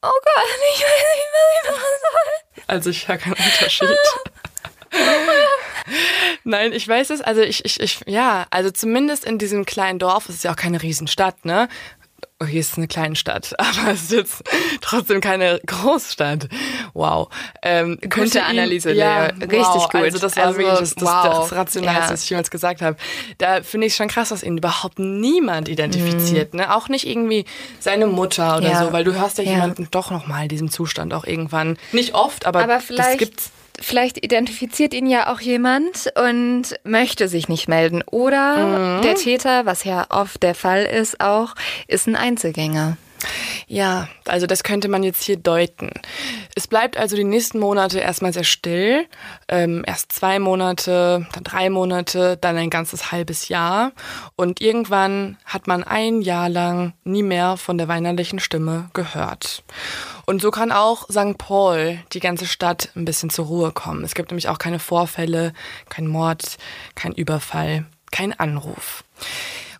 S1: Gott, ich weiß nicht, was ich machen soll?
S2: Also ich höre keinen Unterschied. Nein, ich weiß es, also ich, ich, ich, ja, also zumindest in diesem kleinen Dorf, es ist ja auch keine Riesenstadt, ne? Okay, es ist eine kleine Stadt, aber es ist jetzt trotzdem keine Großstadt. Wow. Ähm, könnte ihm-
S1: Analyse,
S2: ja,
S1: Lea. Richtig
S2: wow.
S1: gut.
S2: Also das war
S1: Also,
S2: wirklich das, das,
S1: wow.
S2: das Rationalste,
S1: Ja.
S2: was ich jemals gesagt habe. Da finde ich schon krass, dass ihn überhaupt niemand identifiziert, ne? Auch nicht irgendwie seine Mutter oder
S1: Mhm. Ja.
S2: so, weil du hörst
S1: ja,
S2: jemanden doch noch mal in diesem Zustand auch irgendwann. Nicht oft, aber,
S1: Aber
S2: das
S1: vielleicht,
S2: gibt's.
S1: Vielleicht identifiziert ihn ja auch jemand und möchte sich nicht melden. Oder
S2: Mhm.
S1: der Täter, was ja oft der Fall ist, auch, ist ein Einzelgänger.
S2: Ja, also das könnte man jetzt hier deuten. Es bleibt also die nächsten Monate erstmal sehr still. Ähm, erst zwei Monate, dann drei Monate, dann ein ganzes halbes Jahr. Und irgendwann hat man ein Jahr lang nie mehr von der weinerlichen Stimme gehört. Und so kann auch St. Paul, die ganze Stadt, ein bisschen zur Ruhe kommen. Es gibt nämlich auch keine Vorfälle, kein Mord, kein Überfall, kein Anruf.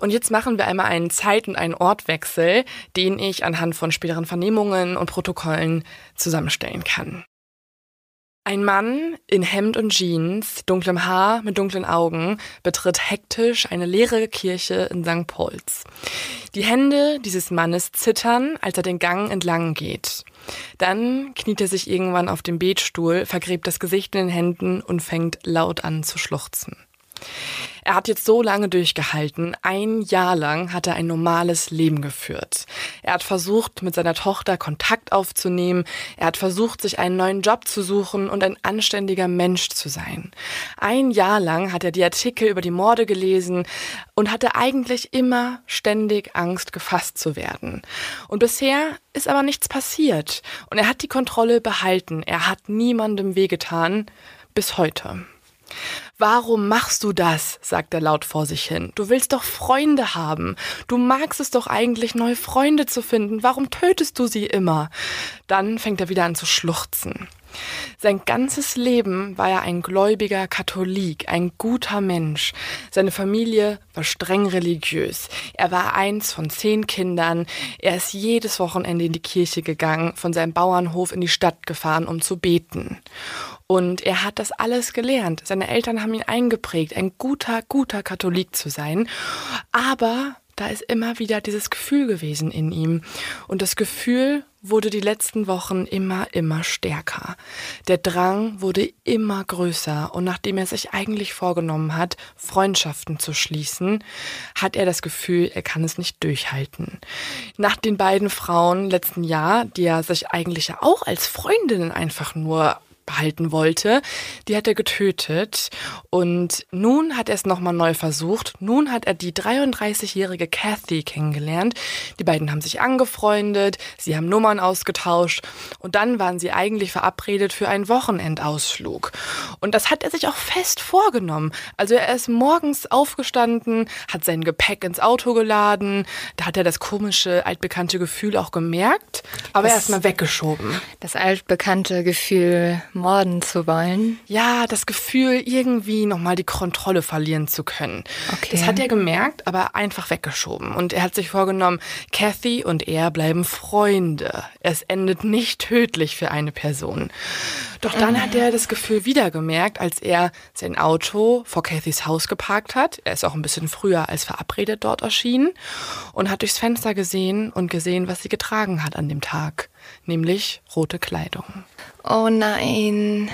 S2: Und jetzt machen wir einmal einen Zeit- und einen Ortwechsel, den ich anhand von späteren Vernehmungen und Protokollen zusammenstellen kann. Ein Mann in Hemd und Jeans, dunklem Haar mit dunklen Augen, betritt hektisch eine leere Kirche in St. Pauls. Die Hände dieses Mannes zittern, als er den Gang entlang geht. Dann kniet er sich irgendwann auf dem Betstuhl, vergräbt das Gesicht in den Händen und fängt laut an zu schluchzen. Er hat jetzt so lange durchgehalten. Ein Jahr lang hat er ein normales Leben geführt. Er hat versucht, mit seiner Tochter Kontakt aufzunehmen. Er hat versucht, sich einen neuen Job zu suchen und ein anständiger Mensch zu sein. Ein Jahr lang hat er die Artikel über die Morde gelesen und hatte eigentlich immer ständig Angst, gefasst zu werden. Und bisher ist aber nichts passiert. Und er hat die Kontrolle behalten. Er hat niemandem wehgetan. Bis heute. Warum machst du das? sagt er laut vor sich hin. Du willst doch Freunde haben. Du magst es doch eigentlich, neue Freunde zu finden. Warum tötest du sie immer? Dann fängt er wieder an zu schluchzen. Sein ganzes Leben war er ein gläubiger Katholik, ein guter Mensch. Seine Familie war streng religiös. Er war eins von zehn Kindern. Er ist jedes Wochenende in die Kirche gegangen, von seinem Bauernhof in die Stadt gefahren, um zu beten. Und er hat das alles gelernt. Seine Eltern haben ihn eingeprägt, ein guter, guter Katholik zu sein. Aber da ist immer wieder dieses Gefühl gewesen in ihm. Und das Gefühl wurde die letzten Wochen immer, immer stärker. Der Drang wurde immer größer. Und nachdem er sich eigentlich vorgenommen hat, Freundschaften zu schließen, hat er das Gefühl, er kann es nicht durchhalten. Nach den beiden Frauen letzten Jahr, die er sich eigentlich auch als Freundinnen einfach nur behalten wollte, die hat er getötet. Und nun hat er es nochmal neu versucht. Nun hat er die 33-jährige Kathy kennengelernt. Die beiden haben sich angefreundet, sie haben Nummern ausgetauscht und dann waren sie eigentlich verabredet für einen Wochenendausflug. Und das hat er sich auch fest vorgenommen. Also er ist morgens aufgestanden, hat sein Gepäck ins Auto geladen, da hat er das komische, altbekannte Gefühl auch gemerkt, aber
S1: Das-
S2: erstmal weggeschoben.
S1: Das altbekannte Gefühl, morden zu wollen.
S2: Ja, das Gefühl, irgendwie nochmal die Kontrolle verlieren zu können.
S1: Okay.
S2: Das hat er gemerkt, aber einfach weggeschoben. Und er hat sich vorgenommen, Kathy und er bleiben Freunde. Es endet nicht tödlich für eine Person. Doch dann hat er das Gefühl wieder gemerkt, als er sein Auto vor Kathys Haus geparkt hat. Er ist auch ein bisschen früher als verabredet dort erschienen und hat durchs Fenster gesehen und gesehen, was sie getragen hat an dem Tag. Nämlich rote Kleidung.
S1: Oh nein.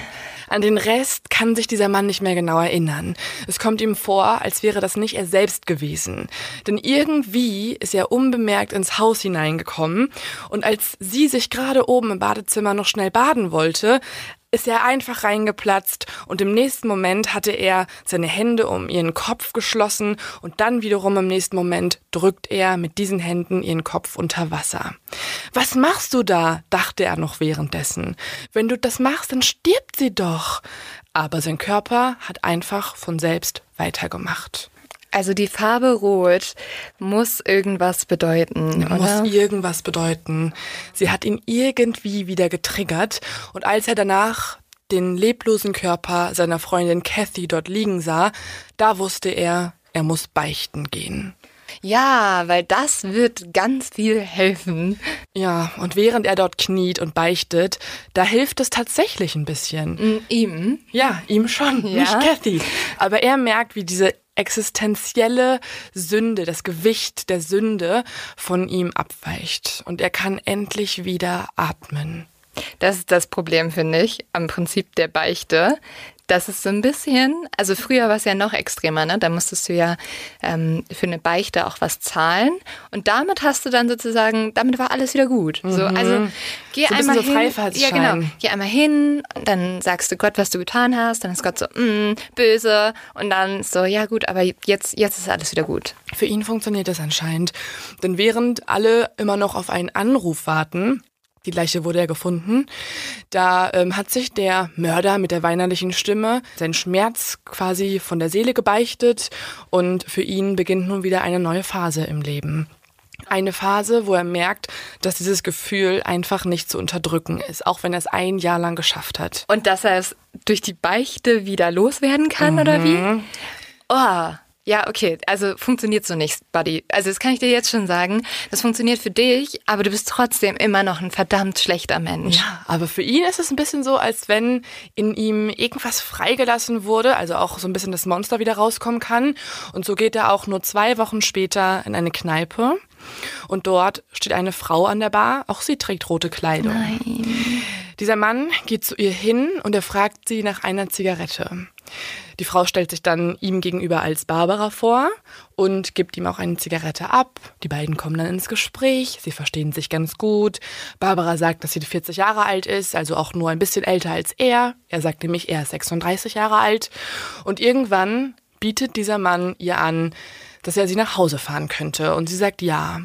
S2: An den Rest kann sich dieser Mann nicht mehr genau erinnern. Es kommt ihm vor, als wäre das nicht er selbst gewesen. Denn irgendwie ist er unbemerkt ins Haus hineingekommen und als sie sich gerade oben im Badezimmer noch schnell baden wollte, ist er einfach reingeplatzt und im nächsten Moment hatte er seine Hände um ihren Kopf geschlossen und dann wiederum im nächsten Moment drückt er mit diesen Händen ihren Kopf unter Wasser. Was machst du da? dachte er noch währenddessen. Wenn du das machst, dann stirbt sie doch. Aber sein Körper hat einfach von selbst weitergemacht.
S1: Also die Farbe Rot muss irgendwas bedeuten, oder?
S2: Muss irgendwas bedeuten. Sie hat ihn irgendwie wieder getriggert und als er danach den leblosen Körper seiner Freundin Kathy dort liegen sah, da wusste er, er muss beichten gehen.
S1: Ja, weil das wird ganz viel helfen.
S2: Ja, und während er dort kniet und beichtet, da hilft es tatsächlich ein bisschen.
S1: Mm, Ihm.
S2: Ja, ihm schon,
S1: Ja.
S2: nicht Kathy. Aber er merkt, wie diese existenzielle Sünde, das Gewicht der Sünde von ihm abweicht. Und er kann endlich wieder atmen.
S1: Das ist das Problem, finde ich, am Prinzip der Beichte. Das ist so ein bisschen, also früher war es ja noch extremer, ne? Da musstest du ja ähm, für eine Beichte auch was zahlen. Und damit hast du dann sozusagen, damit war alles wieder gut. So, also geh
S2: So ein
S1: einmal
S2: so
S1: hin. Ja, genau. Geh einmal hin, dann sagst du Gott, was du getan hast. Dann ist Gott so, mm, böse. Und dann so, ja gut, aber jetzt, jetzt ist alles wieder gut.
S2: Für ihn funktioniert das anscheinend. Denn während alle immer noch auf einen Anruf warten, die Leiche wurde ja gefunden, da ähm, hat sich der Mörder mit der weinerlichen Stimme seinen Schmerz quasi von der Seele gebeichtet und für ihn beginnt nun wieder eine neue Phase im Leben. Eine Phase, wo er merkt, dass dieses Gefühl einfach nicht zu unterdrücken ist, auch wenn er es ein Jahr lang geschafft hat.
S1: Und dass er es durch die Beichte wieder loswerden kann, oder wie? Oh, ja, okay. Also funktioniert so nicht, Buddy. Also das kann ich dir jetzt schon sagen. Das funktioniert für dich, aber du bist trotzdem immer noch ein verdammt schlechter Mensch.
S2: Ja, aber für ihn ist es ein bisschen so, als wenn in ihm irgendwas freigelassen wurde, also auch so ein bisschen das Monster wieder rauskommen kann. Und so geht er auch nur zwei Wochen später in eine Kneipe. Und dort steht eine Frau an der Bar. Auch sie trägt rote Kleidung. Dieser Mann geht zu ihr hin und er fragt sie nach einer Zigarette. Die Frau stellt sich dann ihm gegenüber als Barbara vor und gibt ihm auch eine Zigarette ab. Die beiden kommen dann ins Gespräch, sie verstehen sich ganz gut. Barbara sagt, dass sie 40 Jahre alt ist, also auch nur ein bisschen älter als er. Er sagt nämlich, er ist 36 Jahre alt. Und irgendwann bietet dieser Mann ihr an, dass er sie nach Hause fahren könnte. Und sie sagt ja.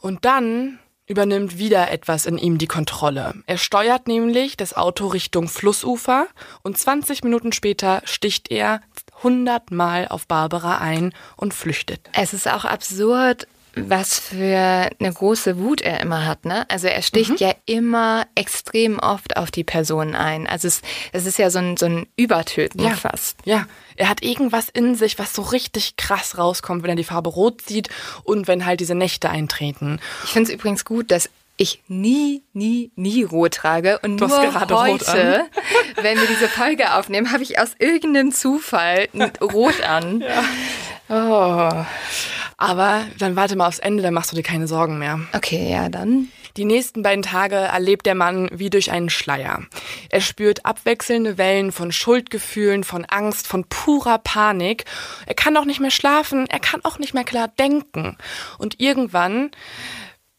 S2: Und dann übernimmt wieder etwas in ihm die Kontrolle. Er steuert nämlich das Auto Richtung Flussufer und 20 Minuten später sticht er 100 Mal auf Barbara ein und flüchtet.
S1: Es ist auch absurd, was für eine große Wut er immer hat, ne? Also er sticht ja immer extrem oft auf die Person ein. Also es, es ist ja so ein, so ein Übertöten fast.
S2: Ja, er hat irgendwas in sich, was so richtig krass rauskommt, wenn er die Farbe rot sieht und wenn halt diese Nächte eintreten.
S1: Ich finde es übrigens gut, dass ich nie, nie, nie rot trage. Und
S2: Du
S1: nur heute, wenn wir diese Folge aufnehmen, habe ich aus irgendeinem Zufall rot an. Oh.
S2: Aber dann warte mal aufs Ende, dann machst du dir keine Sorgen mehr.
S1: Okay, ja, dann.
S2: Die nächsten beiden Tage erlebt der Mann wie durch einen Schleier. Er spürt abwechselnde Wellen von Schuldgefühlen, von Angst, von purer Panik. Er kann auch nicht mehr schlafen, er kann auch nicht mehr klar denken. Und irgendwann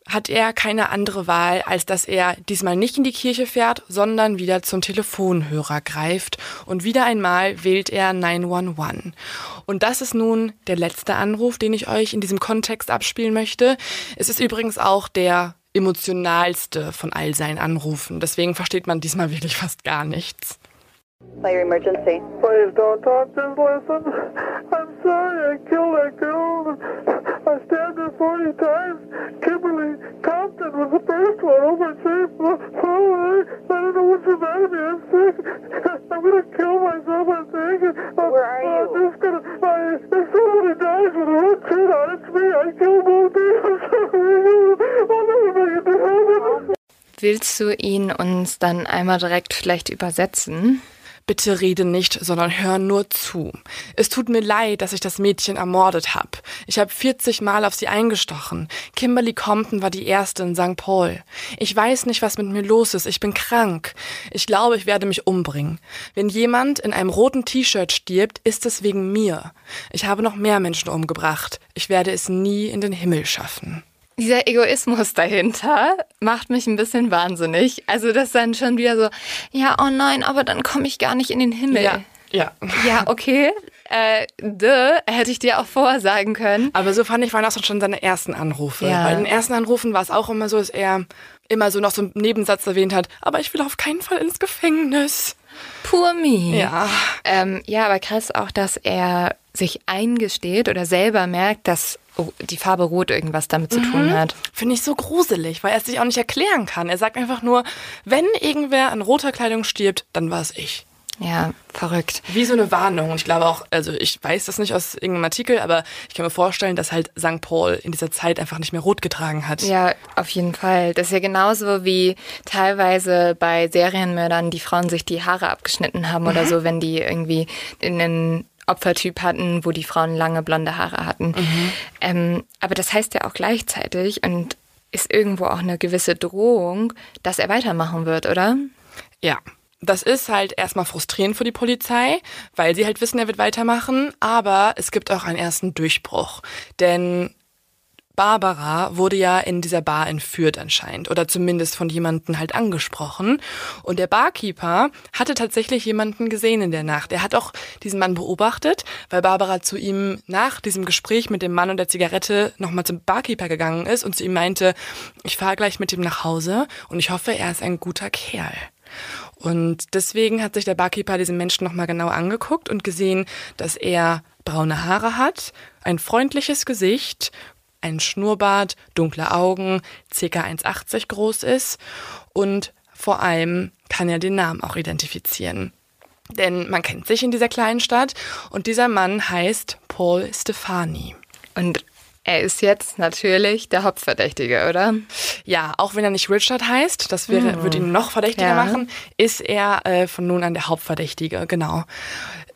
S2: hat er keine andere Wahl, als dass er diesmal nicht in die Kirche fährt, sondern wieder zum Telefonhörer greift und wieder einmal wählt er 911. Und das ist nun der letzte Anruf, den ich euch in diesem Kontext abspielen möchte. Es ist übrigens auch der emotionalste von all seinen Anrufen. Deswegen versteht man diesmal wirklich fast gar nichts.
S5: Fire emergency.
S3: Please don't talk, just listen. I'm sorry I killed that girl. I stabbed her 40 times. Kimberly
S1: Willst du ihn uns dann einmal direkt vielleicht übersetzen?
S2: Bitte rede nicht, sondern hör nur zu. Es tut mir leid, dass ich das Mädchen ermordet habe. Ich habe 40 Mal auf sie eingestochen. Kimberly Compton war die erste in St. Paul. Ich weiß nicht, was mit mir los ist. Ich bin krank. Ich glaube, ich werde mich umbringen. Wenn jemand in einem roten T-Shirt stirbt, ist es wegen mir. Ich habe noch mehr Menschen umgebracht. Ich werde es nie in den Himmel schaffen.
S1: Dieser Egoismus dahinter macht mich ein bisschen wahnsinnig. Also das dann schon wieder so, ja, oh nein, aber dann komme ich gar nicht in den Himmel.
S2: Ja.
S1: Ja, okay. Äh, duh, hätte ich dir auch vorher sagen können.
S2: Aber so fand ich, waren das schon seine ersten Anrufe.
S1: Ja.
S2: Bei den ersten Anrufen war es auch immer so, dass er immer so noch so einen Nebensatz erwähnt hat, aber ich will auf keinen Fall ins Gefängnis.
S1: Poor me.
S2: Ja.
S1: Ähm, ja, aber krass auch, dass er sich eingesteht oder selber merkt, dass oh, die Farbe Rot irgendwas damit zu tun hat.
S2: Finde ich so gruselig, weil er es sich auch nicht erklären kann. Er sagt einfach nur, wenn irgendwer in roter Kleidung stirbt, dann war es ich.
S1: Ja, verrückt.
S2: Wie so eine Warnung. Und ich glaube auch, also ich weiß das nicht aus irgendeinem Artikel, aber ich kann mir vorstellen, dass halt St. Paul in dieser Zeit einfach nicht mehr rot getragen hat.
S1: Ja, auf jeden Fall. Das ist ja genauso wie teilweise bei Serienmördern die Frauen sich die Haare abgeschnitten haben oder so, wenn die irgendwie einen Opfertyp hatten, wo die Frauen lange blonde Haare hatten. Ähm, aber das heißt ja auch gleichzeitig und ist irgendwo auch eine gewisse Drohung, dass er weitermachen wird, oder?
S2: Ja. das ist halt erstmal frustrierend für die Polizei, weil sie halt wissen, er wird weitermachen, aber es gibt auch einen ersten Durchbruch. Denn Barbara wurde ja in dieser Bar entführt anscheinend oder zumindest von jemandem halt angesprochen. Und der Barkeeper hatte tatsächlich jemanden gesehen in der Nacht. Er hat auch diesen Mann beobachtet, weil Barbara zu ihm nach diesem Gespräch mit dem Mann und der Zigarette nochmal zum Barkeeper gegangen ist und zu ihm meinte, ich fahre gleich mit ihm nach Hause und ich hoffe, er ist ein guter Kerl. Und deswegen hat sich der Barkeeper diesen Menschen nochmal genau angeguckt und gesehen, dass er braune Haare hat, ein freundliches Gesicht ein Schnurrbart, dunkle Augen, ca. 1,80 groß ist und vor allem kann er den Namen auch identifizieren. Denn man kennt sich in dieser kleinen Stadt und dieser Mann heißt Paul Stefani.
S1: Und er ist jetzt natürlich der Hauptverdächtige, oder?
S2: Ja, auch wenn er nicht Richard heißt, das wäre, würde ihn noch verdächtiger
S1: Ja.
S2: machen, ist er äh, von nun an der Hauptverdächtige, genau.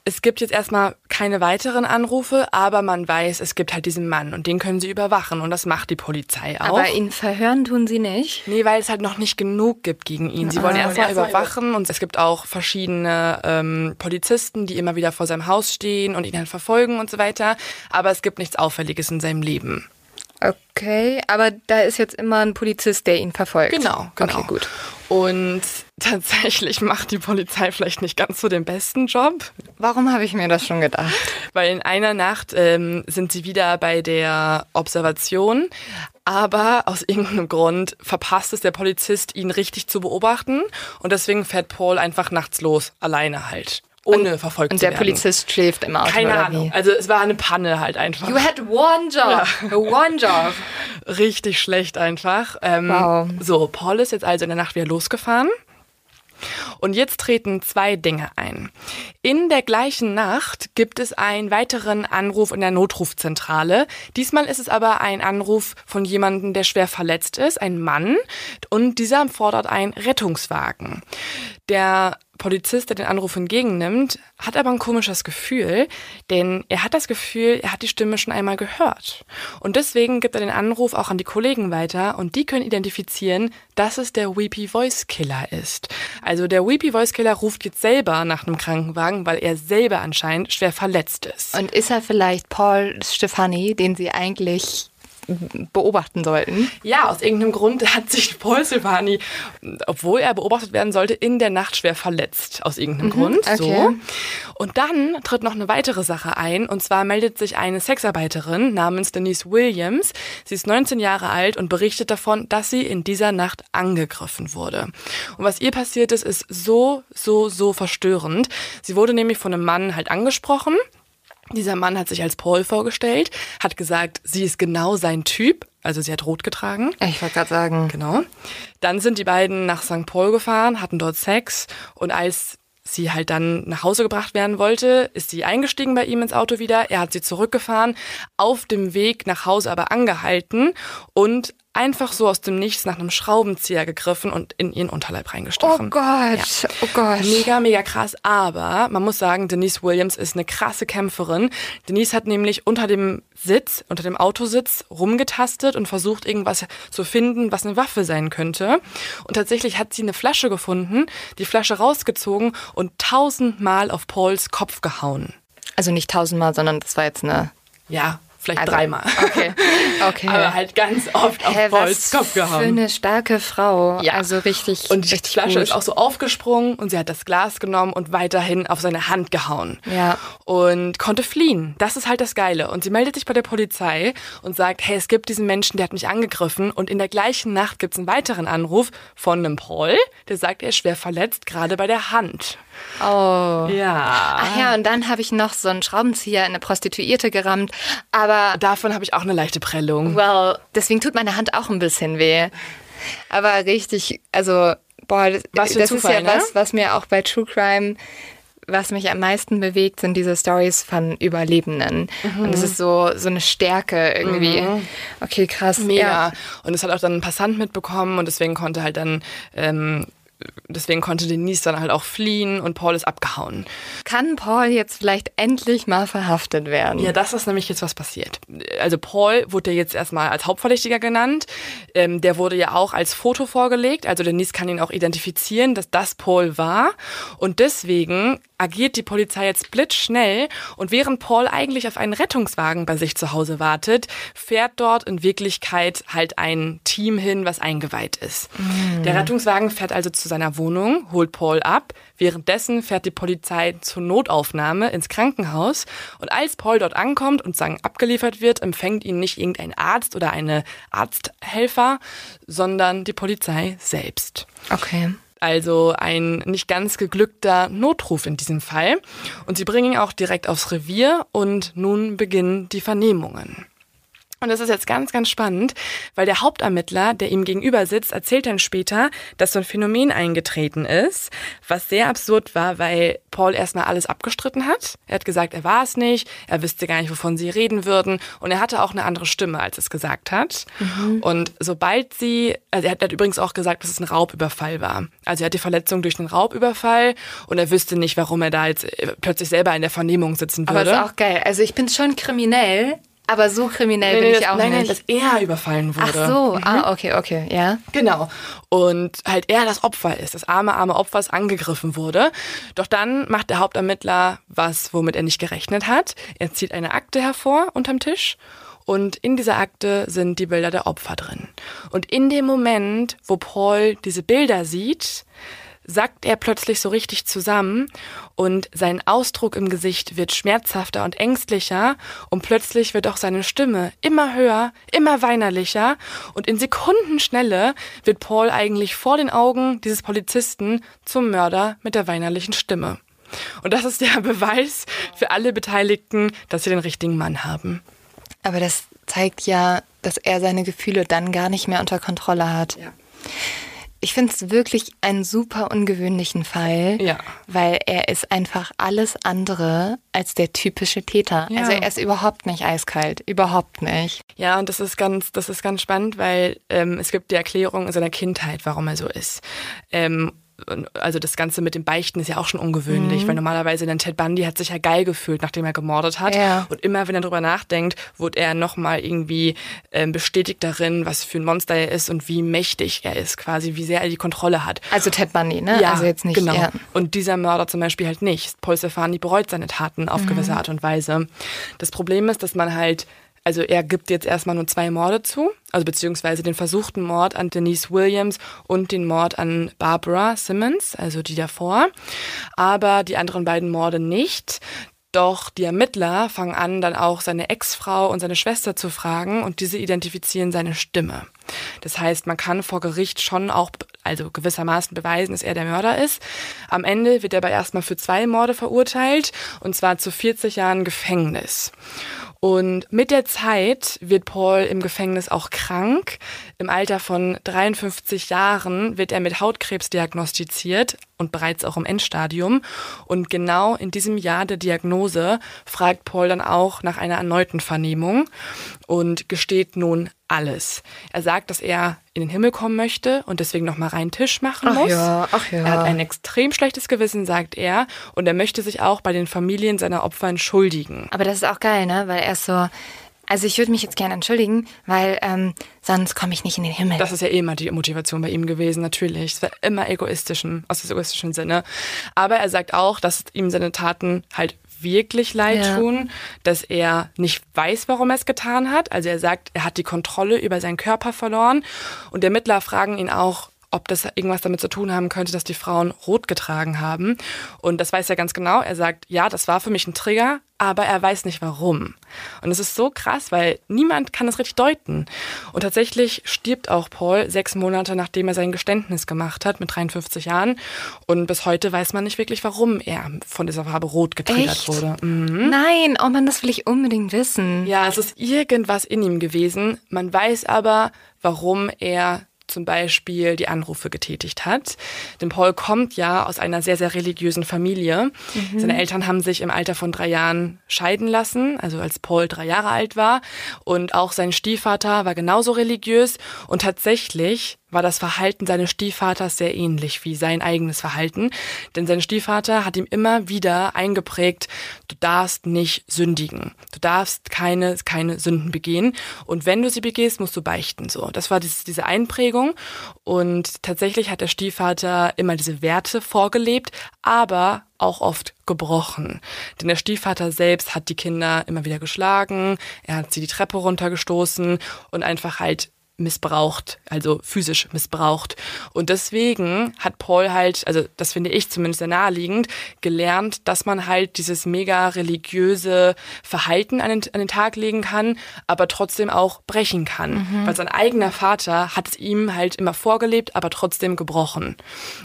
S2: Es gibt jetzt erstmal keine weiteren Anrufe, aber man weiß, es gibt halt diesen Mann und den können sie überwachen und das macht die Polizei auch.
S1: Aber ihn verhören tun sie nicht.
S2: Nee, weil es halt noch nicht genug gibt gegen ihn. Sie wollen erstmal überwachen und es gibt auch verschiedene ähm, Polizisten, die immer wieder vor seinem Haus stehen und ihn halt verfolgen und so weiter. Aber es gibt nichts Auffälliges in seinem Leben.
S1: Okay, aber da ist jetzt immer ein Polizist, der ihn verfolgt.
S2: Genau, genau.
S1: Okay, gut.
S2: Und tatsächlich macht die Polizei vielleicht nicht ganz so den besten Job,
S1: Warum habe ich mir das schon gedacht?
S2: weil in einer Nacht ähm, sind sie wieder bei der Observation, aber aus irgendeinem Grund verpasst es der Polizist, ihn richtig zu beobachten und deswegen fährt Paul einfach nachts los, alleine halt, ohne verfolgt
S1: Und
S2: zu
S1: der
S2: werden.
S1: Polizist schläft im Auto,
S2: Keine Ahnung,
S1: wie?
S2: also es war eine Panne halt einfach.
S1: You had one job. One job.
S2: Richtig schlecht einfach. Ähm,
S1: Wow.
S2: So, Paul ist jetzt also in der Nacht wieder losgefahren. Und jetzt treten zwei Dinge ein. In der gleichen Nacht gibt es einen weiteren Anruf in der Notrufzentrale. Diesmal ist es aber ein Anruf von jemandem, der schwer verletzt ist, ein Mann. Und dieser fordert einen Rettungswagen. Der Polizist, der den Anruf entgegennimmt, hat aber ein komisches Gefühl, denn er hat das Gefühl, er hat die Stimme schon einmal gehört. Und deswegen gibt er den Anruf auch an die Kollegen weiter und die können identifizieren, dass es der Weepy Voice Killer ist. Also der Weepy Voice Killer ruft jetzt selber nach einem Krankenwagen, weil er selber anscheinend schwer verletzt ist.
S1: Und ist er vielleicht Paul Stefani, den sie eigentlich beobachten sollten?
S2: Ja, aus irgendeinem Grund hat sich Paul Silvani, obwohl er beobachtet werden sollte, in der Nacht schwer verletzt. Aus irgendeinem Grund.
S1: okay.
S2: So. Und dann tritt noch eine weitere Sache ein. Und zwar meldet sich eine Sexarbeiterin namens Denise Williams. Sie ist 19 Jahre alt und berichtet davon, dass sie in dieser Nacht angegriffen wurde. Und was ihr passiert ist, ist so, so, so verstörend. Sie wurde nämlich von einem Mann halt angesprochen. Dieser Mann hat sich als Paul vorgestellt, hat gesagt, sie ist genau sein Typ, also sie hat rot getragen.
S1: Ich wollte gerade sagen.
S2: Genau. Dann sind die beiden nach St. Paul gefahren, hatten dort Sex und als sie halt dann nach Hause gebracht werden wollte, ist sie eingestiegen bei ihm ins Auto wieder. Er hat sie zurückgefahren, auf dem Weg nach Hause aber angehalten und einfach so aus dem Nichts nach einem Schraubenzieher gegriffen und in ihren Unterleib
S1: Oh
S2: reingestochen.
S1: Gott, oh Gott.
S2: Mega, mega krass. Aber man muss sagen, Denise Williams ist eine krasse Kämpferin. Denise hat nämlich unter dem Sitz, unter dem Autositz rumgetastet und versucht, irgendwas zu finden, was eine Waffe sein könnte. Und tatsächlich hat sie eine Flasche gefunden, die Flasche rausgezogen und tausendmal auf Pauls Kopf gehauen.
S1: Also nicht tausendmal, sondern das war jetzt eine.
S2: Ja, vielleicht
S1: Also,
S2: dreimal.
S1: Okay. Okay.
S2: Aber halt ganz oft auf Pauls Kopf gehauen.
S1: Für eine starke Frau.
S2: Ja.
S1: Also richtig.
S2: Und die
S1: richtig
S2: Flasche
S1: gut.
S2: ist auch so aufgesprungen und sie hat das Glas genommen und weiterhin auf seine Hand gehauen.
S1: Ja.
S2: Und konnte fliehen. Das ist halt das Geile. Und sie meldet sich bei der Polizei und sagt, hey, es gibt diesen Menschen, der hat mich angegriffen. Und in der gleichen Nacht gibt es einen weiteren Anruf von einem Paul, der sagt, er ist schwer verletzt, gerade bei der Hand.
S1: Oh.
S2: Ja.
S1: Ach ja, und dann habe ich noch so einen Schraubenzieher in eine Prostituierte gerammt. Aber,
S2: Davon habe ich auch eine leichte Prellung.
S1: well, deswegen tut meine Hand auch ein bisschen weh. Aber richtig, also, boah, das, das
S2: Zufall,
S1: ist ja
S2: ne?
S1: was, was mir auch bei True Crime, was mich am meisten bewegt, sind diese Stories von Überlebenden.
S2: Mhm.
S1: Und es ist so, so eine Stärke irgendwie. Okay, krass.
S2: Mega.
S1: Ja.
S2: Und das hat auch dann ein Passant mitbekommen und deswegen konnte halt dann ähm, deswegen konnte Denise dann halt auch fliehen und Paul ist abgehauen.
S1: Kann Paul jetzt vielleicht endlich mal verhaftet werden?
S2: Ja, das ist nämlich jetzt was passiert. Also Paul wurde jetzt erstmal als Hauptverdächtiger genannt. Ähm, der wurde ja auch als Foto vorgelegt. Also Denise kann ihn auch identifizieren, dass das Paul war. Und deswegen agiert die Polizei jetzt blitzschnell und während Paul eigentlich auf einen Rettungswagen bei sich zu Hause wartet, fährt dort in Wirklichkeit halt ein Team hin, was eingeweiht ist. Der Rettungswagen fährt also zu seiner Wohnung, holt Paul ab. Währenddessen fährt die Polizei zur Notaufnahme ins Krankenhaus und als Paul dort ankommt und sagen abgeliefert wird, empfängt ihn nicht irgendein Arzt oder eine Arzthelfer, sondern die Polizei selbst.
S1: Okay.
S2: Also ein nicht ganz geglückter Notruf in diesem Fall. Und sie bringen ihn auch direkt aufs Revier und nun beginnen die Vernehmungen. Und das ist jetzt ganz, ganz spannend, weil der Hauptermittler, der ihm gegenüber sitzt, erzählt dann später, dass so ein Phänomen eingetreten ist, was sehr absurd war, weil Paul erstmal alles abgestritten hat. Er hat gesagt, er war es nicht, er wüsste gar nicht, wovon sie reden würden und er hatte auch eine andere Stimme, als es gesagt hat. Und sobald sie, also er hat, er hat übrigens auch gesagt, dass es ein Raubüberfall war. Also er hat die Verletzung durch den Raubüberfall und er wüsste nicht, warum er da jetzt äh, plötzlich selber in der Vernehmung sitzen
S1: Aber
S2: würde.
S1: ist auch geil. Also ich bin schon kriminell, aber so kriminell
S2: Nee,
S1: bin
S2: nee,
S1: ich
S2: das,
S1: auch
S2: nein, nein,
S1: nicht.
S2: dass er überfallen
S1: Ach
S2: wurde.
S1: so, ah, okay, okay, ja.
S2: Genau. Und halt er das Opfer ist, das arme, arme Opfer, das angegriffen wurde. Doch dann macht der Hauptermittler was, womit er nicht gerechnet hat. Er zieht eine Akte hervor unterm Tisch. Und in dieser Akte sind die Bilder der Opfer drin. Und in dem Moment, wo Paul diese Bilder sieht, sackt er plötzlich so richtig zusammen und sein Ausdruck im Gesicht wird schmerzhafter und ängstlicher und plötzlich wird auch seine Stimme immer höher, immer weinerlicher und in Sekundenschnelle wird Paul eigentlich vor den Augen dieses Polizisten zum Mörder mit der weinerlichen Stimme. Und das ist der Beweis für alle Beteiligten, dass sie den richtigen Mann haben.
S1: Aber das zeigt ja, dass er seine Gefühle dann gar nicht mehr unter Kontrolle hat.
S2: Ja.
S1: Ich finde es wirklich einen super ungewöhnlichen Fall,
S2: Ja.
S1: weil er ist einfach alles andere als der typische Täter.
S2: Ja.
S1: Also er ist überhaupt nicht eiskalt, überhaupt nicht.
S2: Ja, und das ist ganz, das ist ganz spannend, weil ähm, es gibt die Erklärung in seiner Kindheit, warum er so ist. Ähm, also das Ganze mit dem Beichten ist ja auch schon ungewöhnlich, weil normalerweise dann Ted Bundy hat sich ja geil gefühlt, nachdem er gemordet hat.
S1: Ja.
S2: Und immer, wenn er drüber nachdenkt, wurde er nochmal irgendwie ähm, bestätigt darin, was für ein Monster er ist und wie mächtig er ist, quasi, wie sehr er die Kontrolle hat.
S1: Also Ted Bundy, ne?
S2: Ja,
S1: also jetzt nicht.
S2: genau.
S1: Ja.
S2: Und dieser Mörder zum Beispiel halt nicht. Paul Stefani bereut seine Taten auf gewisse Art und Weise. Das Problem ist, dass man halt, also er gibt jetzt erstmal nur zwei Morde zu, also beziehungsweise den versuchten Mord an Denise Williams und den Mord an Barbara Simmons, also die davor, aber die anderen beiden Morde nicht. Doch die Ermittler fangen an, dann auch seine Ex-Frau und seine Schwester zu fragen und diese identifizieren seine Stimme. Das heißt, man kann vor Gericht schon auch, also gewissermaßen beweisen, dass er der Mörder ist. Am Ende wird er aber erstmal für zwei Morde verurteilt und zwar zu 40 Jahren Gefängnis. Und mit der Zeit wird Paul im Gefängnis auch krank. Im Alter von 53 Jahren wird er mit Hautkrebs diagnostiziert und bereits auch im Endstadium. Und genau in diesem Jahr der Diagnose fragt Paul dann auch nach einer erneuten Vernehmung und gesteht nun alles. Er sagt, dass er in den Himmel kommen möchte und deswegen nochmal reinen Tisch machen
S1: Ach
S2: muss.
S1: ja, ach ja.
S2: Er hat ein extrem schlechtes Gewissen, sagt er, und er möchte sich auch bei den Familien seiner Opfer entschuldigen.
S1: Aber das ist auch geil, ne? Weil er ist so. Also ich würde mich jetzt gerne entschuldigen, weil ähm, sonst komme ich nicht in den Himmel.
S2: Das ist ja eh immer die Motivation bei ihm gewesen, natürlich. Es war immer egoistischen, aus dem egoistischen Sinne. Aber er sagt auch, dass ihm seine Taten halt wirklich leid
S1: Ja.
S2: tun, dass er nicht weiß, warum er es getan hat. Also er sagt, er hat die Kontrolle über seinen Körper verloren. Und die Ermittler fragen ihn auch, ob das irgendwas damit zu tun haben könnte, dass die Frauen rot getragen haben. Und das weiß er ganz genau. Er sagt, ja, das war für mich ein Trigger, aber er weiß nicht warum. Und es ist so krass, weil niemand kann es richtig deuten. Und tatsächlich stirbt auch Paul sechs Monate, nachdem er sein Geständnis gemacht hat, mit 53 Jahren. Und bis heute weiß man nicht wirklich, warum er von dieser Farbe rot getriggert
S1: Echt?
S2: wurde. Mhm.
S1: Nein, oh Mann, das will ich unbedingt wissen.
S2: Ja, es ist irgendwas in ihm gewesen. Man weiß aber, warum er zum Beispiel die Anrufe getätigt hat. Denn Paul kommt ja aus einer sehr, sehr religiösen Familie. Seine Eltern haben sich im Alter von drei Jahren scheiden lassen, also als Paul drei Jahre alt war. Und auch sein Stiefvater war genauso religiös. Und tatsächlich war das Verhalten seines Stiefvaters sehr ähnlich wie sein eigenes Verhalten. Denn sein Stiefvater hat ihm immer wieder eingeprägt, du darfst nicht sündigen. Du darfst keine, keine Sünden begehen. Und wenn du sie begehst, musst du beichten. So, das war dieses, diese Einprägung. Und tatsächlich hat der Stiefvater immer diese Werte vorgelebt, aber auch oft gebrochen. Denn der Stiefvater selbst hat die Kinder immer wieder geschlagen, er hat sie die Treppe runtergestoßen und einfach halt missbraucht, also physisch missbraucht. Und deswegen hat Paul halt, also das finde ich zumindest sehr naheliegend, gelernt, dass man halt dieses mega religiöse Verhalten an den, an den Tag legen kann, aber trotzdem auch brechen kann. Mhm. Weil sein eigener Vater hat es ihm halt immer vorgelebt, aber trotzdem gebrochen.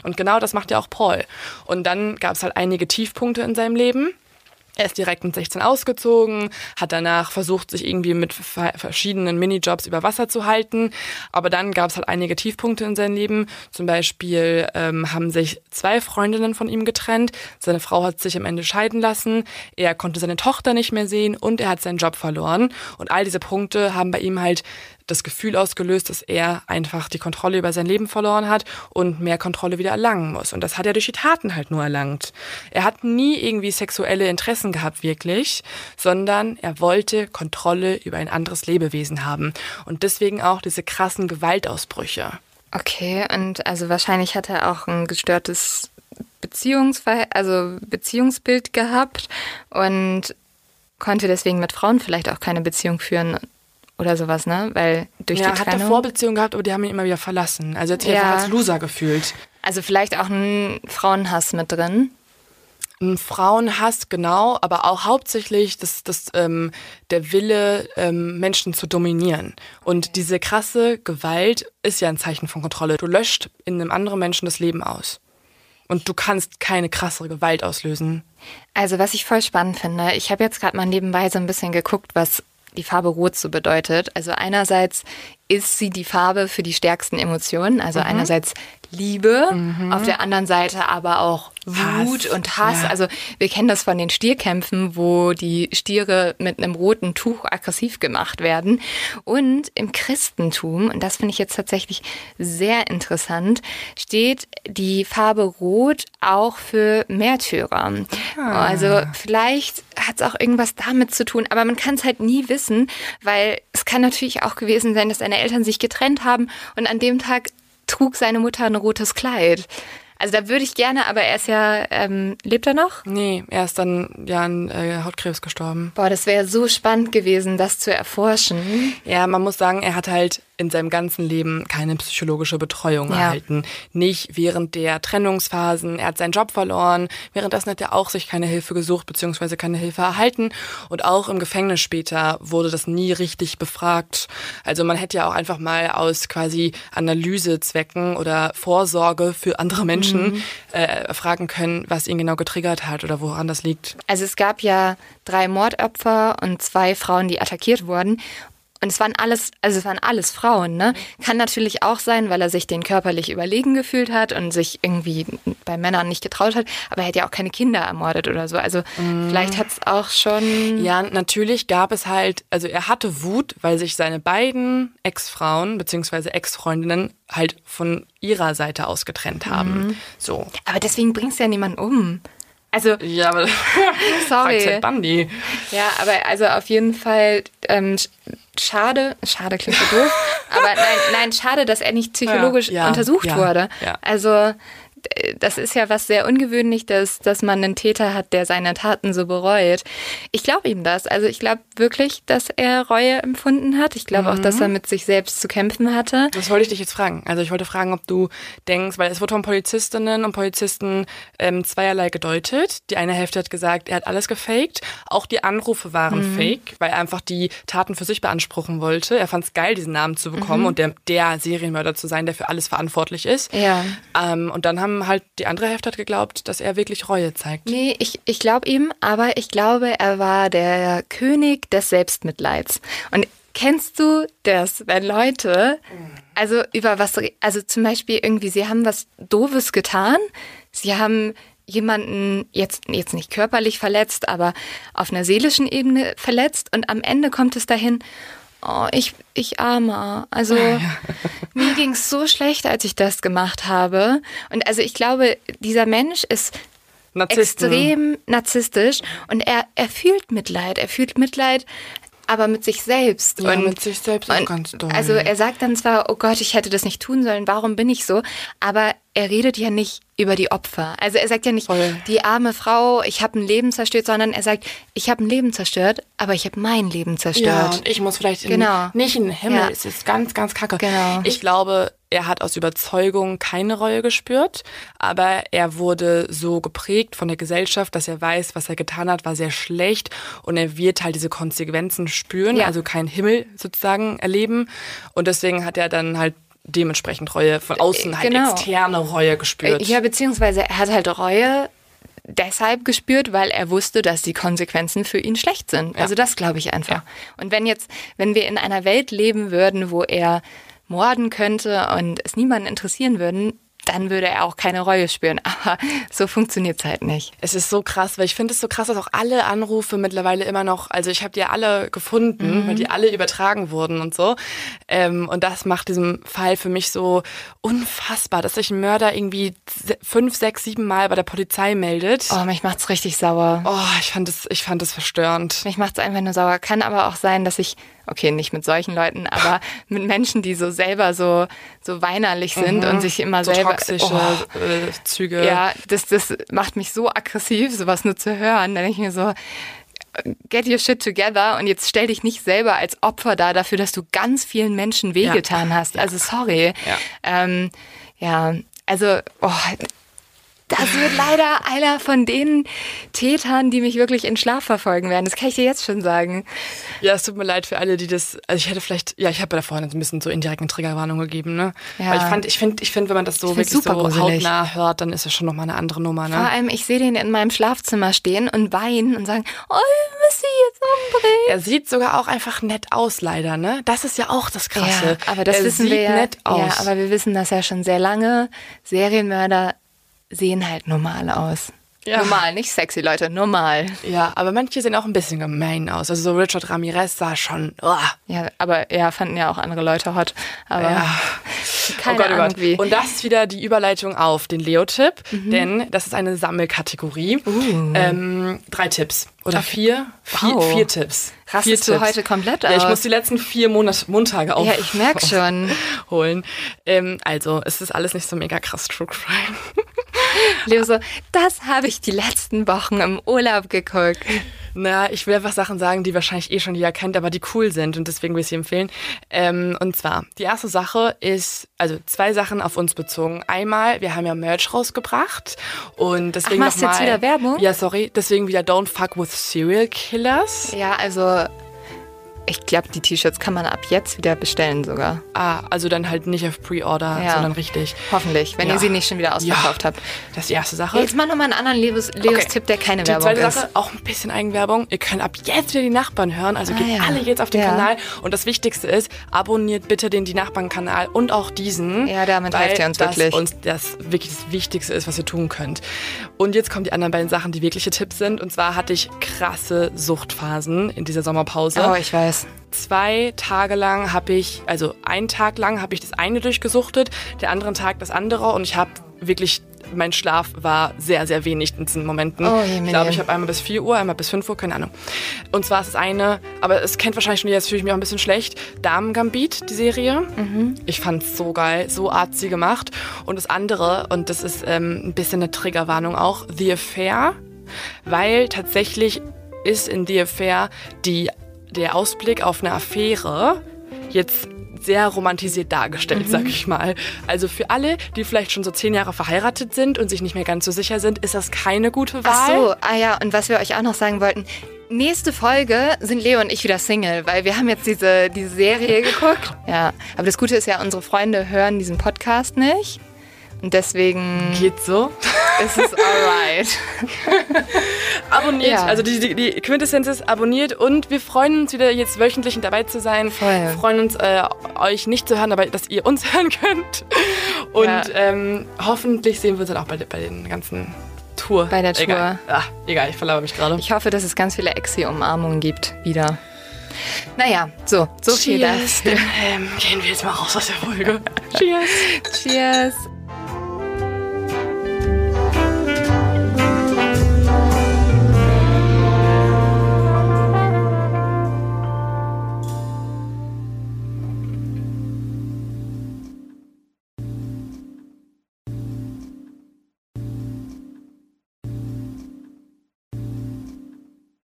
S2: Und genau das macht ja auch Paul. Und dann gab es halt einige Tiefpunkte in seinem Leben. Er ist direkt mit 16 ausgezogen, hat danach versucht, sich irgendwie mit verschiedenen Minijobs über Wasser zu halten. Aber dann gab es halt einige Tiefpunkte in seinem Leben. Zum Beispiel ähm, haben sich zwei Freundinnen von ihm getrennt. Seine Frau hat sich am Ende scheiden lassen. Er konnte seine Tochter nicht mehr sehen und er hat seinen Job verloren. Und all diese Punkte haben bei ihm halt das Gefühl ausgelöst, dass er einfach die Kontrolle über sein Leben verloren hat und mehr Kontrolle wieder erlangen muss. Und das hat er durch die Taten halt nur erlangt. Er hat nie irgendwie sexuelle Interessen gehabt, wirklich, sondern er wollte Kontrolle über ein anderes Lebewesen haben. Und deswegen auch diese krassen Gewaltausbrüche.
S1: Okay, und also wahrscheinlich hat er auch ein gestörtes Beziehungsver also Beziehungsbild gehabt und konnte deswegen mit Frauen vielleicht auch keine Beziehung führen oder sowas, ne? Weil durch
S2: ja,
S1: die
S2: Trennung... er hat Vorbeziehungen gehabt, aber die haben ihn immer wieder verlassen. Also er hat sich ja. einfach als Loser gefühlt.
S1: Also vielleicht auch ein Frauenhass mit drin.
S2: Ein Frauenhass, genau, aber auch hauptsächlich das, das, ähm, der Wille, ähm, Menschen zu dominieren. Und diese krasse Gewalt ist ja ein Zeichen von Kontrolle. Du löscht in einem anderen Menschen das Leben aus. Und du kannst keine krassere Gewalt auslösen.
S1: Also was ich voll spannend finde, ich habe jetzt gerade mal nebenbei so ein bisschen geguckt, was die Farbe Rot so bedeutet. Also einerseits ist sie die Farbe für die stärksten Emotionen. Also mhm. einerseits Liebe, mhm. auf der anderen Seite aber auch Wut Hass. und Hass. Ja. Also wir kennen das von den Stierkämpfen, wo die Stiere mit einem roten Tuch aggressiv gemacht werden. Und im Christentum, und das finde ich jetzt tatsächlich sehr interessant, steht die Farbe Rot auch für Märtyrer. Ah. Also vielleicht hat es auch irgendwas damit zu tun, aber man kann es halt nie wissen, weil es kann natürlich auch gewesen sein, dass deine Eltern sich getrennt haben und an dem Tag trug seine Mutter ein rotes Kleid. Also da würde ich gerne, aber er ist ja, ähm, lebt er noch?
S2: Nee, er ist dann ja an äh, Hautkrebs gestorben.
S1: Boah, das wäre so spannend gewesen, das zu erforschen.
S2: Ja, man muss sagen, er hat halt in seinem ganzen Leben keine psychologische Betreuung ja. erhalten. Nicht während der Trennungsphasen. Er hat seinen Job verloren. Währenddessen hat er auch sich keine Hilfe gesucht beziehungsweise keine Hilfe erhalten. Und auch im Gefängnis später wurde das nie richtig befragt. Also man hätte ja auch einfach mal aus quasi Analysezwecken oder Vorsorge für andere Menschen mhm. äh, fragen können, was ihn genau getriggert hat oder woran das liegt.
S1: Also es gab ja drei Mordopfer und zwei Frauen, die attackiert wurden. Und es waren alles, also es waren alles Frauen, ne? Kann natürlich auch sein, weil er sich den körperlich überlegen gefühlt hat und sich irgendwie bei Männern nicht getraut hat, aber er hätte ja auch keine Kinder ermordet oder so. Also mm. vielleicht hat es auch schon.
S2: Ja, natürlich gab es halt, also er hatte Wut, weil sich seine beiden Ex-Frauen bzw. Ex-Freundinnen halt von ihrer Seite aus getrennt haben. Mm. So.
S1: Aber deswegen bringst du ja niemanden um. Also,
S2: ja, aber
S1: sorry.
S2: Bundy.
S1: Ja, aber also auf jeden Fall ähm, schade, schade klingt so doof, aber nein, nein, schade, dass er nicht psychologisch ja, ja, untersucht ja, wurde. Also das ist ja was sehr ungewöhnliches, dass man einen Täter hat, der seine Taten so bereut. Ich glaube ihm das. Also ich glaube wirklich, dass er Reue empfunden hat. Ich glaube mhm. auch, dass er mit sich selbst zu kämpfen hatte.
S2: Das wollte ich dich jetzt fragen. Also ich wollte fragen, ob du denkst, weil es wurde von Polizistinnen und Polizisten ähm, zweierlei gedeutet. Die eine Hälfte hat gesagt, er hat alles gefaked. Auch die Anrufe waren mhm. fake, weil er einfach die Taten für sich beanspruchen wollte. Er fand es geil, diesen Namen zu bekommen mhm. und der, der Serienmörder zu sein, der für alles verantwortlich ist.
S1: Ja.
S2: Ähm, und dann haben haben halt, die andere Hälfte hat geglaubt, dass er wirklich Reue zeigt.
S1: Nee, ich, ich glaube ihm, aber ich glaube, er war der König des Selbstmitleids. Und kennst du das, wenn Leute, also über was, also zum Beispiel irgendwie, sie haben was Doofes getan, sie haben jemanden jetzt, jetzt nicht körperlich verletzt, aber auf einer seelischen Ebene verletzt und am Ende kommt es dahin, oh, ich, ich armer. Also mir ging es so schlecht, als ich das gemacht habe. Und also ich glaube, dieser Mensch ist
S2: Narzissten.
S1: extrem narzisstisch und er, er fühlt Mitleid. Er fühlt Mitleid, aber mit sich selbst.
S2: Ja,
S1: und,
S2: mit sich selbst auch
S1: und,
S2: ganz doll.
S1: Also er sagt dann zwar, oh Gott, ich hätte das nicht tun sollen, warum bin ich so? Aber er redet ja nicht über die Opfer. Also er sagt ja nicht,
S2: Voll.
S1: die arme Frau, ich habe ein Leben zerstört, sondern er sagt, ich habe ein Leben zerstört, aber ich habe mein Leben
S2: Ja,
S1: zerstört.
S2: und ich muss vielleicht in,
S1: Genau.
S2: nicht in den Himmel.
S1: Ja.
S2: Es ist ganz, ganz kacke.
S1: Genau.
S2: Ich glaube, er hat aus Überzeugung keine Reue gespürt, aber er wurde so geprägt von der Gesellschaft, dass er weiß, was er getan hat, war sehr schlecht und er wird halt diese Konsequenzen spüren,
S1: Ja.
S2: also keinen Himmel sozusagen erleben und deswegen hat er dann halt dementsprechend Reue von außen halt
S1: genau.
S2: externe Reue gespürt.
S1: Ja, beziehungsweise er hat halt Reue deshalb gespürt, weil er wusste, dass die Konsequenzen für ihn schlecht sind. Also das glaube ich einfach.
S2: Ja.
S1: Und wenn jetzt, wenn wir in einer Welt leben würden, wo er morden könnte und es niemanden interessieren würden, dann würde er auch keine Reue spüren. Aber so funktioniert es halt nicht.
S2: Es ist so krass, weil ich finde es so krass, dass auch alle Anrufe mittlerweile immer noch, also ich habe die ja alle gefunden, weil die alle übertragen wurden und so. Ähm, und das macht diesen Fall für mich so unfassbar, dass sich ein Mörder irgendwie fünf, sechs, sieben Mal bei der Polizei meldet.
S1: Oh, mich macht's richtig sauer.
S2: Oh, ich fand das, ich fand das verstörend.
S1: Mich macht's einfach nur sauer. Kann aber auch sein, dass ich, okay, nicht mit solchen Leuten, aber mit Menschen, die so selber so, so weinerlich sind und sich immer
S2: Mhm. So
S1: selber.
S2: toxische
S1: Oh.
S2: äh, Züge.
S1: Ja, das, das macht mich so aggressiv, sowas nur zu hören. Dann denke ich mir so, get your shit together und jetzt stell dich nicht selber als Opfer da dafür, dass du ganz vielen Menschen wehgetan hast. Also sorry.
S2: Ja.
S1: Ähm, ja, also, oh, das wird leider einer von den Tätern, die mich wirklich in Schlaf verfolgen werden. Das kann ich dir jetzt schon sagen.
S2: Ja, es tut mir leid für alle, die das. Also ich hätte vielleicht, ja, ich habe da vorhin ein bisschen so indirekten Triggerwarnung gegeben, ne?
S1: Ja.
S2: Weil ich fand, ich finde, ich finde, wenn man das so wirklich
S1: super
S2: so
S1: gruselig.
S2: hautnah hört, dann ist das schon nochmal eine andere Nummer,
S1: Vor
S2: ne?
S1: allem, ich sehe den in meinem Schlafzimmer stehen und weinen und sagen, oh, ich muss sie jetzt umbringen.
S2: Er sieht sogar auch einfach nett aus, leider, ne? Das ist ja auch das Krasse.
S1: Ja, aber das
S2: er
S1: wissen
S2: sieht
S1: wir ja.
S2: nett aus.
S1: Ja, aber wir wissen das ja schon sehr lange. Serienmörder sehen halt normal aus.
S2: Ja.
S1: Normal, nicht sexy Leute, normal.
S2: ja, aber manche sehen auch ein bisschen gemein aus. Also so Richard Ramirez sah schon. Oh,
S1: Ja, aber ja, fanden ja auch andere Leute hot. Aber
S2: ja.
S1: keine
S2: oh Gott, oh
S1: Ahnung wie.
S2: Und das ist wieder die Überleitung auf den Leo-Tipp,
S1: Mhm.
S2: denn das ist eine Sammelkategorie.
S1: Uh.
S2: Ähm, drei Tipps. Oder vier? Vier,
S1: Wow.
S2: vier Tipps.
S1: Rastest
S2: vier
S1: du
S2: Tipps.
S1: heute komplett
S2: Ja, ich
S1: aus?
S2: muss die letzten vier Monat, Montage auf.
S1: Ja, ich merk schon.
S2: Holen. Ähm, also, es ist alles nicht so mega krass True Crime.
S1: Leo so, das habe ich die letzten Wochen im Urlaub geguckt.
S2: Na, ich will einfach Sachen sagen, die wahrscheinlich eh schon jeder kennt, aber die cool sind und deswegen will ich sie empfehlen. Ähm, und zwar, die erste Sache ist, also zwei Sachen auf uns bezogen. Einmal, wir haben ja Merch rausgebracht und deswegen
S1: machst du jetzt wieder Werbung?
S2: Ja, sorry. Deswegen wieder Don't Fuck with Serial Killers.
S1: Ja, also ich glaube, die T-Shirts kann man ab jetzt wieder bestellen sogar.
S2: Ah, also dann halt nicht auf Pre-Order,
S1: Ja.
S2: sondern richtig.
S1: Hoffentlich, wenn
S2: Ja.
S1: ihr sie nicht schon wieder ausverkauft
S2: Ja.
S1: habt.
S2: Das ist die erste Sache.
S1: Jetzt mal nochmal einen anderen Leos, Leos
S2: Okay.
S1: Der keine
S2: Die
S1: Werbung
S2: zweite
S1: ist.
S2: Sache, auch ein bisschen Eigenwerbung. Ihr könnt ab jetzt wieder die Nachbarn hören. Also
S1: Ah,
S2: geht alle jetzt auf den. Kanal. Und das Wichtigste ist, abonniert bitte den Die Nachbarn-Kanal und auch diesen.
S1: Ja, damit helft ihr uns
S2: das
S1: wirklich.
S2: uns das wirklich das Wichtigste ist, was ihr tun könnt. Und jetzt kommen die anderen beiden Sachen, die wirkliche Tipps sind. Und zwar hatte ich krasse Suchtphasen in dieser Sommerpause.
S1: Oh, ich weiß.
S2: Zwei Tage lang habe ich, also einen Tag lang habe ich das eine durchgesuchtet, der anderen Tag das andere und ich habe wirklich, mein Schlaf war sehr, sehr wenig in diesen Momenten.
S1: Oh,
S2: ich glaube, ich habe einmal bis 4 Uhr, einmal bis 5 Uhr, keine Ahnung. Und zwar ist das eine, aber es kennt wahrscheinlich schon jetzt fühle ich mich auch ein bisschen schlecht, Damen Gambit, die Serie. Ich fand es so geil, so artsy gemacht. Und das andere, und das ist ähm, ein bisschen eine Triggerwarnung auch, The Affair, weil tatsächlich ist in The Affair die, der Ausblick auf eine Affäre jetzt sehr romantisiert dargestellt, sag ich mal. Also für alle, die vielleicht schon so zehn Jahre verheiratet sind und sich nicht mehr ganz so sicher sind, ist das keine gute Wahl.
S1: Ach so, ah ja, und was wir euch auch noch sagen wollten. Nächste Folge sind Leo und ich wieder Single, weil wir haben jetzt diese, diese Serie geguckt. Ja, aber das Gute ist ja, unsere Freunde hören diesen Podcast nicht. Und deswegen
S2: Geht so.
S1: ist es alright.
S2: Abonniert,
S1: Ja.
S2: also die, die, die Quintessenz ist abonniert und wir freuen uns wieder jetzt wöchentlich dabei zu sein.
S1: Voll.
S2: Wir freuen uns, äh, euch nicht zu hören, aber dass ihr uns hören könnt. Und
S1: Ja.
S2: ähm, hoffentlich sehen wir uns dann auch bei, bei den ganzen Tour.
S1: Bei der Tour.
S2: Egal, ah, egal ich verlaber mich gerade.
S1: Ich hoffe, dass es ganz viele Exi-Umarmungen gibt wieder. Naja, so, so viel
S2: Cheers,
S1: dafür.
S2: dann ähm, gehen wir jetzt mal raus aus der Folge. Cheers.
S1: Cheers.